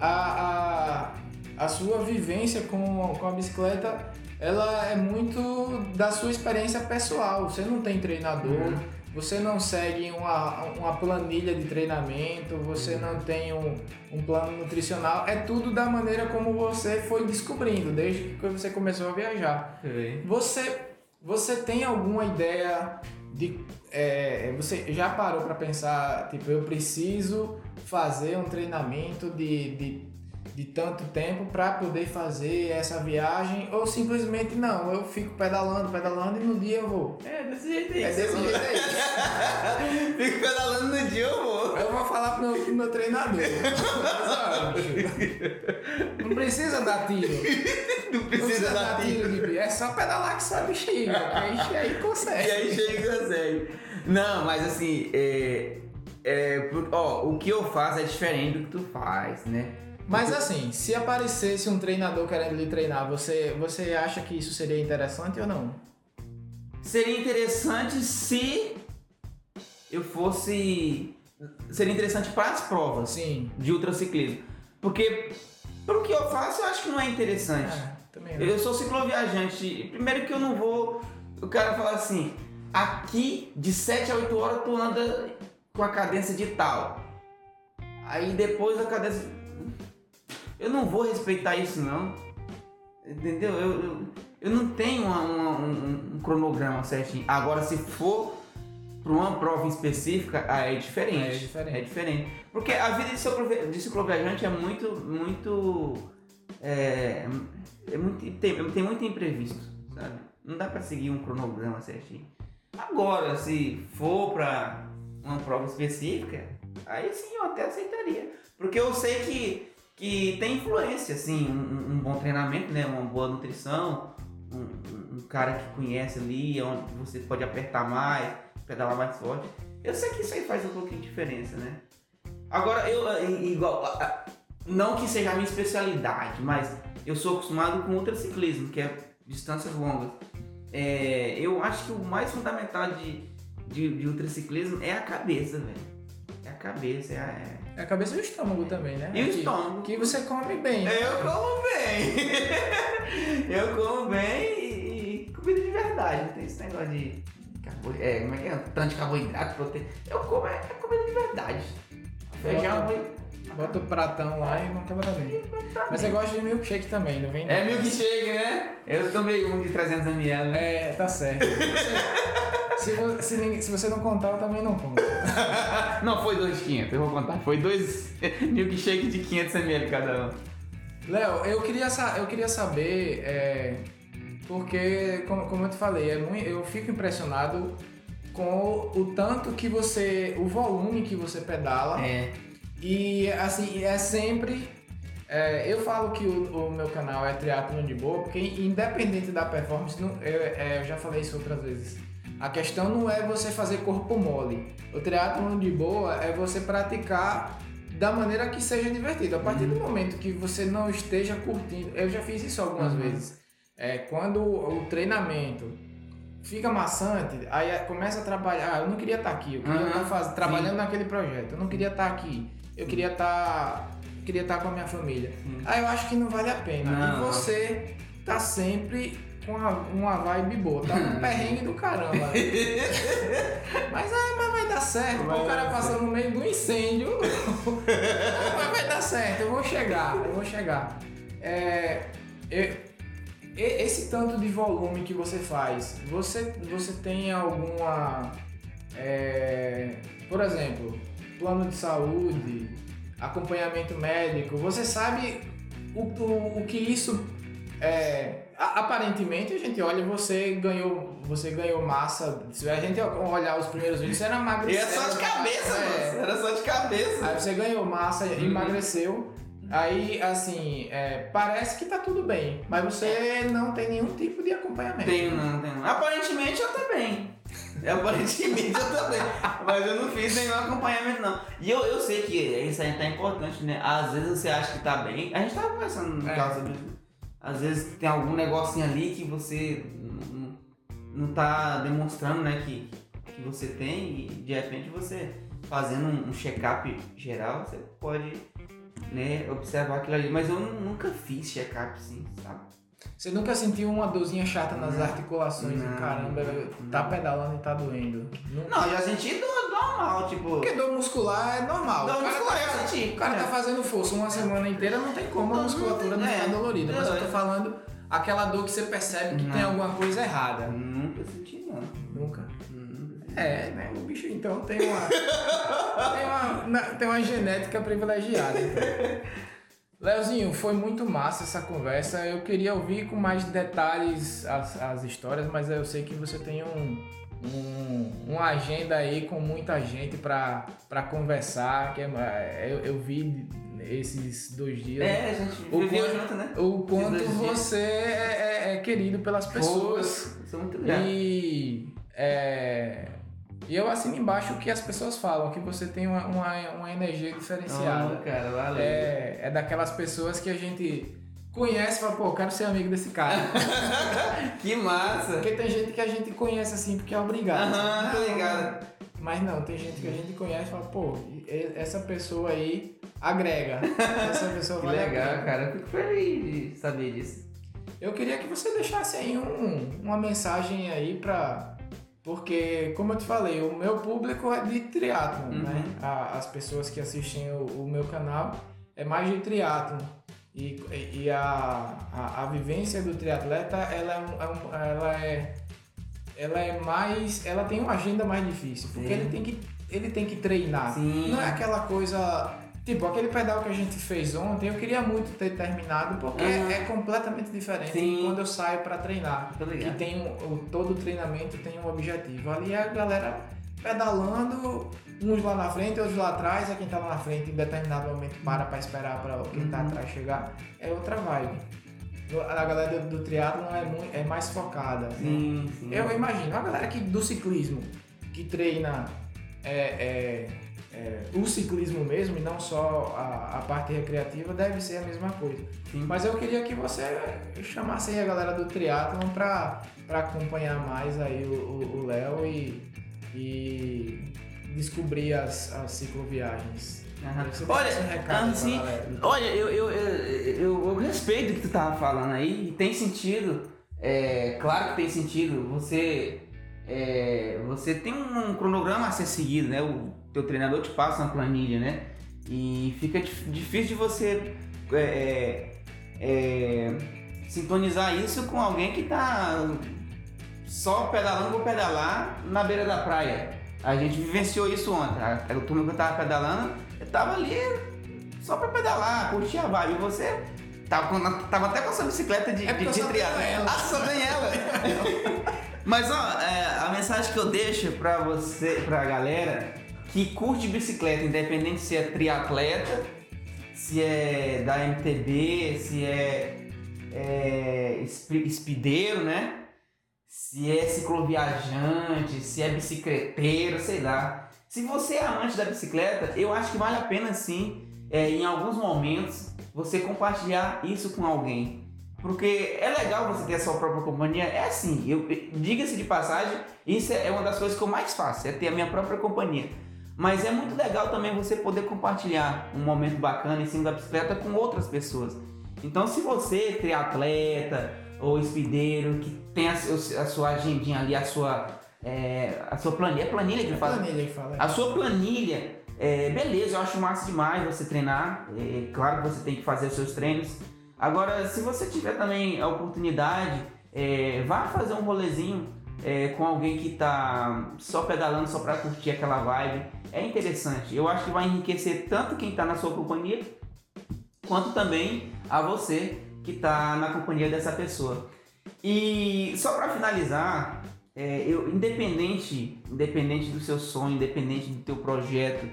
a, a, a sua vivência com, com a bicicleta, ela é muito da sua experiência pessoal. Você não tem treinador, Uhum. você não segue uma, uma planilha de treinamento, você não tem um, um plano nutricional. É tudo da maneira como você foi descobrindo, desde que você começou a viajar. Você, você tem alguma ideia de. é, você já parou para pensar, tipo, eu preciso fazer um treinamento de, de, de tanto tempo para poder fazer essa viagem? Ou simplesmente não, eu fico pedalando, pedalando e no dia eu vou. É, desse jeito aí. É desse jeito aí. Fico pedalando no dia, eu vou. Eu vou falar pro meu, pro meu treinador. Não precisa dar tiro. Não Não precisa dar tiro. de bicho. É só pedalar que bexiga. que Aí, aí consegue. E aí chega e consegue. Não, mas assim, é, é, ó, o que eu faço é diferente do que tu faz, né? Mas assim, se aparecesse um treinador querendo lhe treinar, você, você acha que isso seria interessante ou não? Seria interessante se eu fosse. Seria interessante para as provas Sim. de ultraciclismo. Porque, pelo que eu faço, eu acho que não é interessante. É, também não. Eu sou cicloviajante. Primeiro que eu não vou. O cara fala assim: aqui de 7 a 8 horas tu anda com a cadência de tal. Aí depois a cadência. Eu não vou respeitar isso não. Entendeu? Eu, eu, eu não tenho uma- uma- um, um cronograma certinho. Agora se for para uma prova específica, aí é diferente. É diferente. É diferente. Porque a vida de ciclovi- de cicloviajante é muito. muito. É, é muito tem, tem muito imprevisto, sabe? Não dá pra seguir um cronograma certinho. Agora, se for pra uma prova específica, aí sim eu até aceitaria. Porque eu sei que, que tem influência, assim, um, um bom treinamento, né? Uma boa nutrição, um, um- cara que conhece ali, onde você pode apertar mais, pedalar mais forte. Eu sei que isso aí faz um pouquinho de diferença, né? Agora, eu, eh, igual, a- a- não que seja a minha especialidade, mas eu sou acostumado com ultraciclismo, que é distâncias longas. É, eu acho que o mais fundamental de, de, de ultraciclismo é a cabeça, velho. Cabeça, é a... é- É a cabeça e o estômago também, né? E o estômago. Que você come bem. Eu como bem! eu como bem e, e comida de verdade. Não tem esse negócio de. carbo- É, como é que é? Tanto de carboidrato, proteína. Eu como é, é comida de verdade. Feijão, arroz. Bota o pratão lá e vamos quebrar bem. Mas você gosta de milkshake também, não vem? É milkshake, né? Eu tomei um de 300ml, né? É, tá certo. se, vo- se, se você não contar, eu também não conto. Não, foi dois de 500, eu vou contar. Foi dois milkshake de 500ml cada um. Léo, eu queria, eu queria saber, é, porque, como, como eu te falei, é muito, eu fico impressionado com o tanto que você, o volume que você pedala. É. E assim, é sempre. é, eu falo que o, o meu canal é Triatlon de Boa, porque independente da performance, não- eu, é, eu já falei isso outras vezes. A questão não é você fazer corpo mole. O triatlon de boa é você praticar da maneira que seja divertido. A partir do momento que você não esteja curtindo, eu já fiz isso algumas Uhum. vezes. É, quando o treinamento fica maçante, aí começa a trabalhar. Ah, eu não queria estar aqui, eu queria Uhum, estar faz- sim. trabalhando naquele projeto, eu não queria estar aqui, eu queria estar queria estar com a minha família. Aí eu acho que não vale a pena. Não. E você tá sempre com uma, uma vibe boa, tá um perrengue do caramba. mas, é, mas vai dar certo, Vai o cara dar passa no meio do incêndio. mas vai dar certo, eu vou chegar, eu vou chegar. É, eu- esse tanto de volume que você faz, você, você tem alguma. é, por exemplo, plano de saúde, acompanhamento médico, você sabe o, o, o que isso. É, a- aparentemente a gente olha você ganhou você ganhou massa se a gente olhar os primeiros vídeos você era magro é só de cabeça, é. Era só de cabeça. Aí você ganhou massa, Uhum. emagreceu. Aí, assim, é, parece que tá tudo bem, mas você não tem nenhum tipo de acompanhamento. Tenho não, tenho. Aparentemente eu também. Aparentemente eu também. Mas eu não fiz nenhum acompanhamento, não. E eu, eu sei que isso aí tá importante, né? Às vezes você acha que tá bem. A gente tava conversando no É. caso sobre isso. Às vezes tem algum negocinho ali que você não, não tá demonstrando, né? Que, que você tem e de repente você fazendo um, um check-up geral, você pode né, observar aquilo ali. Mas eu nu- nunca fiz check-up assim, sabe? Você nunca sentiu uma dorzinha chata nas Não. articulações Não. e caramba, tá pedalando e tá doendo. Não- Não, eu já senti dor normal, tipo. Porque dor muscular é normal. Dor muscular tá- eu senti. O cara É. tá fazendo força uma semana inteira, não tem como a Não, musculatura não é. ficar dolorida. Mas Não, eu tô é. falando aquela dor que você percebe que Não. tem alguma coisa errada. Nunca senti, não. Nunca. É, né? O bicho então tem uma. tem, uma tem uma genética privilegiada. então. Leozinho, foi muito massa essa conversa. Eu queria ouvir com mais detalhes as, as histórias, mas eu sei que você tem um, um, uma agenda aí com muita gente pra, pra conversar. Que é- eu, eu vi esses dois dias. É, a gente O viveu quanto- junto, né? O quanto você é, é- é querido pelas pessoas. Pô, Sou muito grato. E, é, e eu assino embaixo o que as pessoas falam, que você tem uma, uma, uma energia diferenciada. Cara, valeu. É, é daquelas pessoas que a gente conhece e fala, pô, quero ser amigo desse cara. Que massa. Porque tem gente que a gente conhece assim porque é obrigado. Aham, tô Não, ligado. Mas não, tem gente que a gente conhece e fala, pô, essa pessoa aí agrega. Essa pessoa Que vale legal, cara. Eu fico feliz de saber disso. Eu queria que você deixasse aí um, uma mensagem aí pra. Porque, como eu te falei, o meu público é de triatlon, Uhum. né? A- as pessoas que assistem o, o meu canal é mais de triatlon. E, e a, a, a vivência do triatleta, ela é, um- é ela é ela é mais, ela tem uma agenda mais difícil, porque Sim. ele tem que ele tem que treinar. Sim. Não é aquela coisa Tipo, aquele pedal que a gente fez ontem, eu queria muito ter terminado, porque Aham. é completamente diferente Sim. de quando eu saio pra treinar. Que tem um, o- todo treinamento tem um objetivo. Ali a galera pedalando, uns lá na frente, outros lá atrás, é quem tá lá na frente em determinado momento para pra esperar para quem tá Uhum. atrás chegar. É outra vibe. A galera do, do triatlon é, muito, é mais focada. né? Sim, sim. Eu imagino, a galera que, do ciclismo, que treina é, é, é, o ciclismo mesmo e não só a, a parte recreativa, deve ser a mesma coisa. Sim. Mas eu queria que você chamasse aí a galera do triatlon para acompanhar mais aí o- Léo e, e descobrir as, as cicloviagens. Você Olha, um assim. Olha, eu, eu, eu, eu, respeito o que tu tava falando aí, e tem sentido, é, claro que tem sentido, você, é, você tem um cronograma a ser seguido, né? O teu treinador te passa uma planilha, né? E fica dif- difícil de você é, é, sintonizar isso com alguém que tá só pedalando por pedalar na beira da praia. A gente vivenciou isso ontem. A, a turma que eu tava pedalando, eu tava ali só pra pedalar, curtir a vibe. E você tava, tava até com essa bicicleta de, É de, de triatlo. Ah, só tem ela. Mas ó, é, a mensagem que eu deixo pra você, pra galera que curte bicicleta, independente se é triatleta, se é da MTB, se é, é espi- espideiro, né? Se é cicloviajante, se é bicicleteiro, sei lá. Se você é amante da bicicleta, eu acho que vale a pena sim, é, em alguns momentos, você compartilhar isso com alguém. Porque é legal você ter a sua própria companhia. É assim, eu, diga-se de passagem, isso é uma das coisas que eu mais faço, é ter a minha própria companhia. Mas é muito legal também você poder compartilhar um momento bacana em cima da bicicleta com outras pessoas. Então, se você, triatleta ou espideiro, que tem a, a sua agendinha ali, a sua, é, a sua planilha, é planilha que É fala? planilha que fala. A sua planilha, é, beleza, eu acho massa demais você treinar. É, claro que você tem que fazer os seus treinos. Agora, se você tiver também a oportunidade, é, vá fazer um rolezinho é, com alguém que tá só pedalando só para curtir aquela vibe. É interessante. Eu acho que vai enriquecer tanto quem tá na sua companhia, quanto também a você que tá na companhia dessa pessoa. E só para finalizar, é, eu, independente, independente do seu sonho, independente do teu projeto,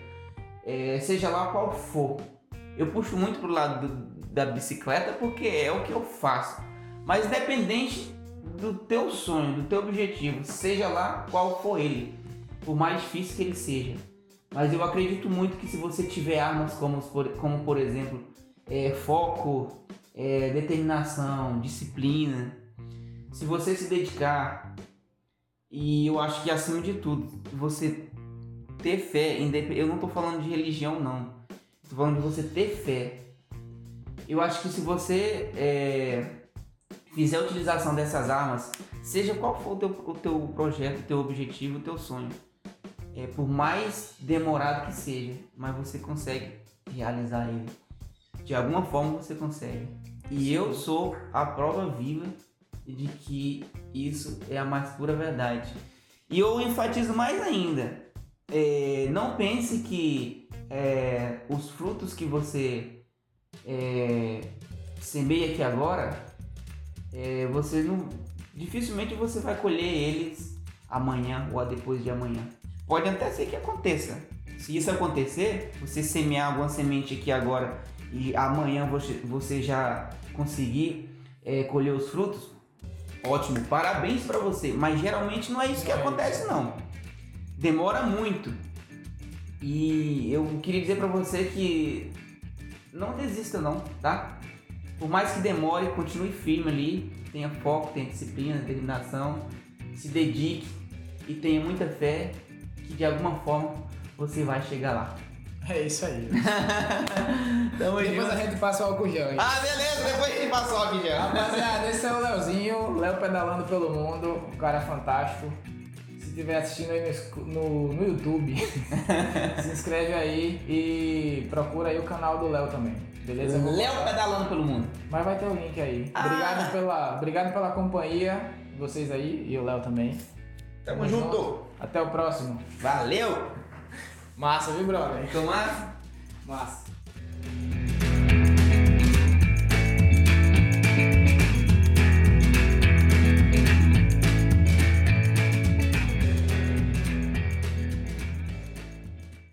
é, seja lá qual for, eu puxo muito pro lado do- da bicicleta porque é o que eu faço. Mas independente do teu sonho, do teu objetivo, seja lá qual for ele, por mais difícil que ele seja. Mas eu acredito muito que se você tiver armas como, como por exemplo, é, foco, é, determinação, disciplina, se você se dedicar e eu acho que acima de tudo, você ter fé, eu não tô falando de religião não, tô falando de você ter fé. Eu acho que se você é, fizer a utilização dessas armas, seja qual for o teu, o teu projeto, o teu objetivo, o teu sonho, é, por mais demorado que seja, mas você consegue realizar ele. De alguma forma você consegue. E eu sou a prova viva de que isso é a mais pura verdade. E eu enfatizo mais ainda. é, não pense que é, os frutos que você é, semeia aqui agora, é, você não, dificilmente você vai colher eles amanhã ou depois de amanhã. Pode até ser que aconteça. Se isso acontecer, você semear alguma semente aqui agora e amanhã você, você já conseguir é, colher os frutos, ótimo, parabéns para você. Mas geralmente não é isso que acontece não. Demora muito. E eu queria dizer para você que não desista não, tá? Por mais que demore, continue firme ali, tenha foco, tenha disciplina, determinação, se dedique e tenha muita fé que de alguma forma você vai chegar lá. É isso aí. Tamo Depois a gente passa o álcool gel aí. Ah, beleza, depois a gente passou aqui já. Rapaziada, esse é o Leozinho, Léo pedalando pelo mundo, um cara fantástico. Se estiver assistindo aí no, no, no YouTube, se inscreve aí e procura aí o canal do Léo também. Beleza? Léo pedalando pelo mundo. Mas vai ter o link aí. Ah. Obrigado, pela, obrigado pela companhia, vocês aí e o Léo também. Tamo junto. Até o próximo. Valeu. Massa, viu, brother? Tomás? Massa.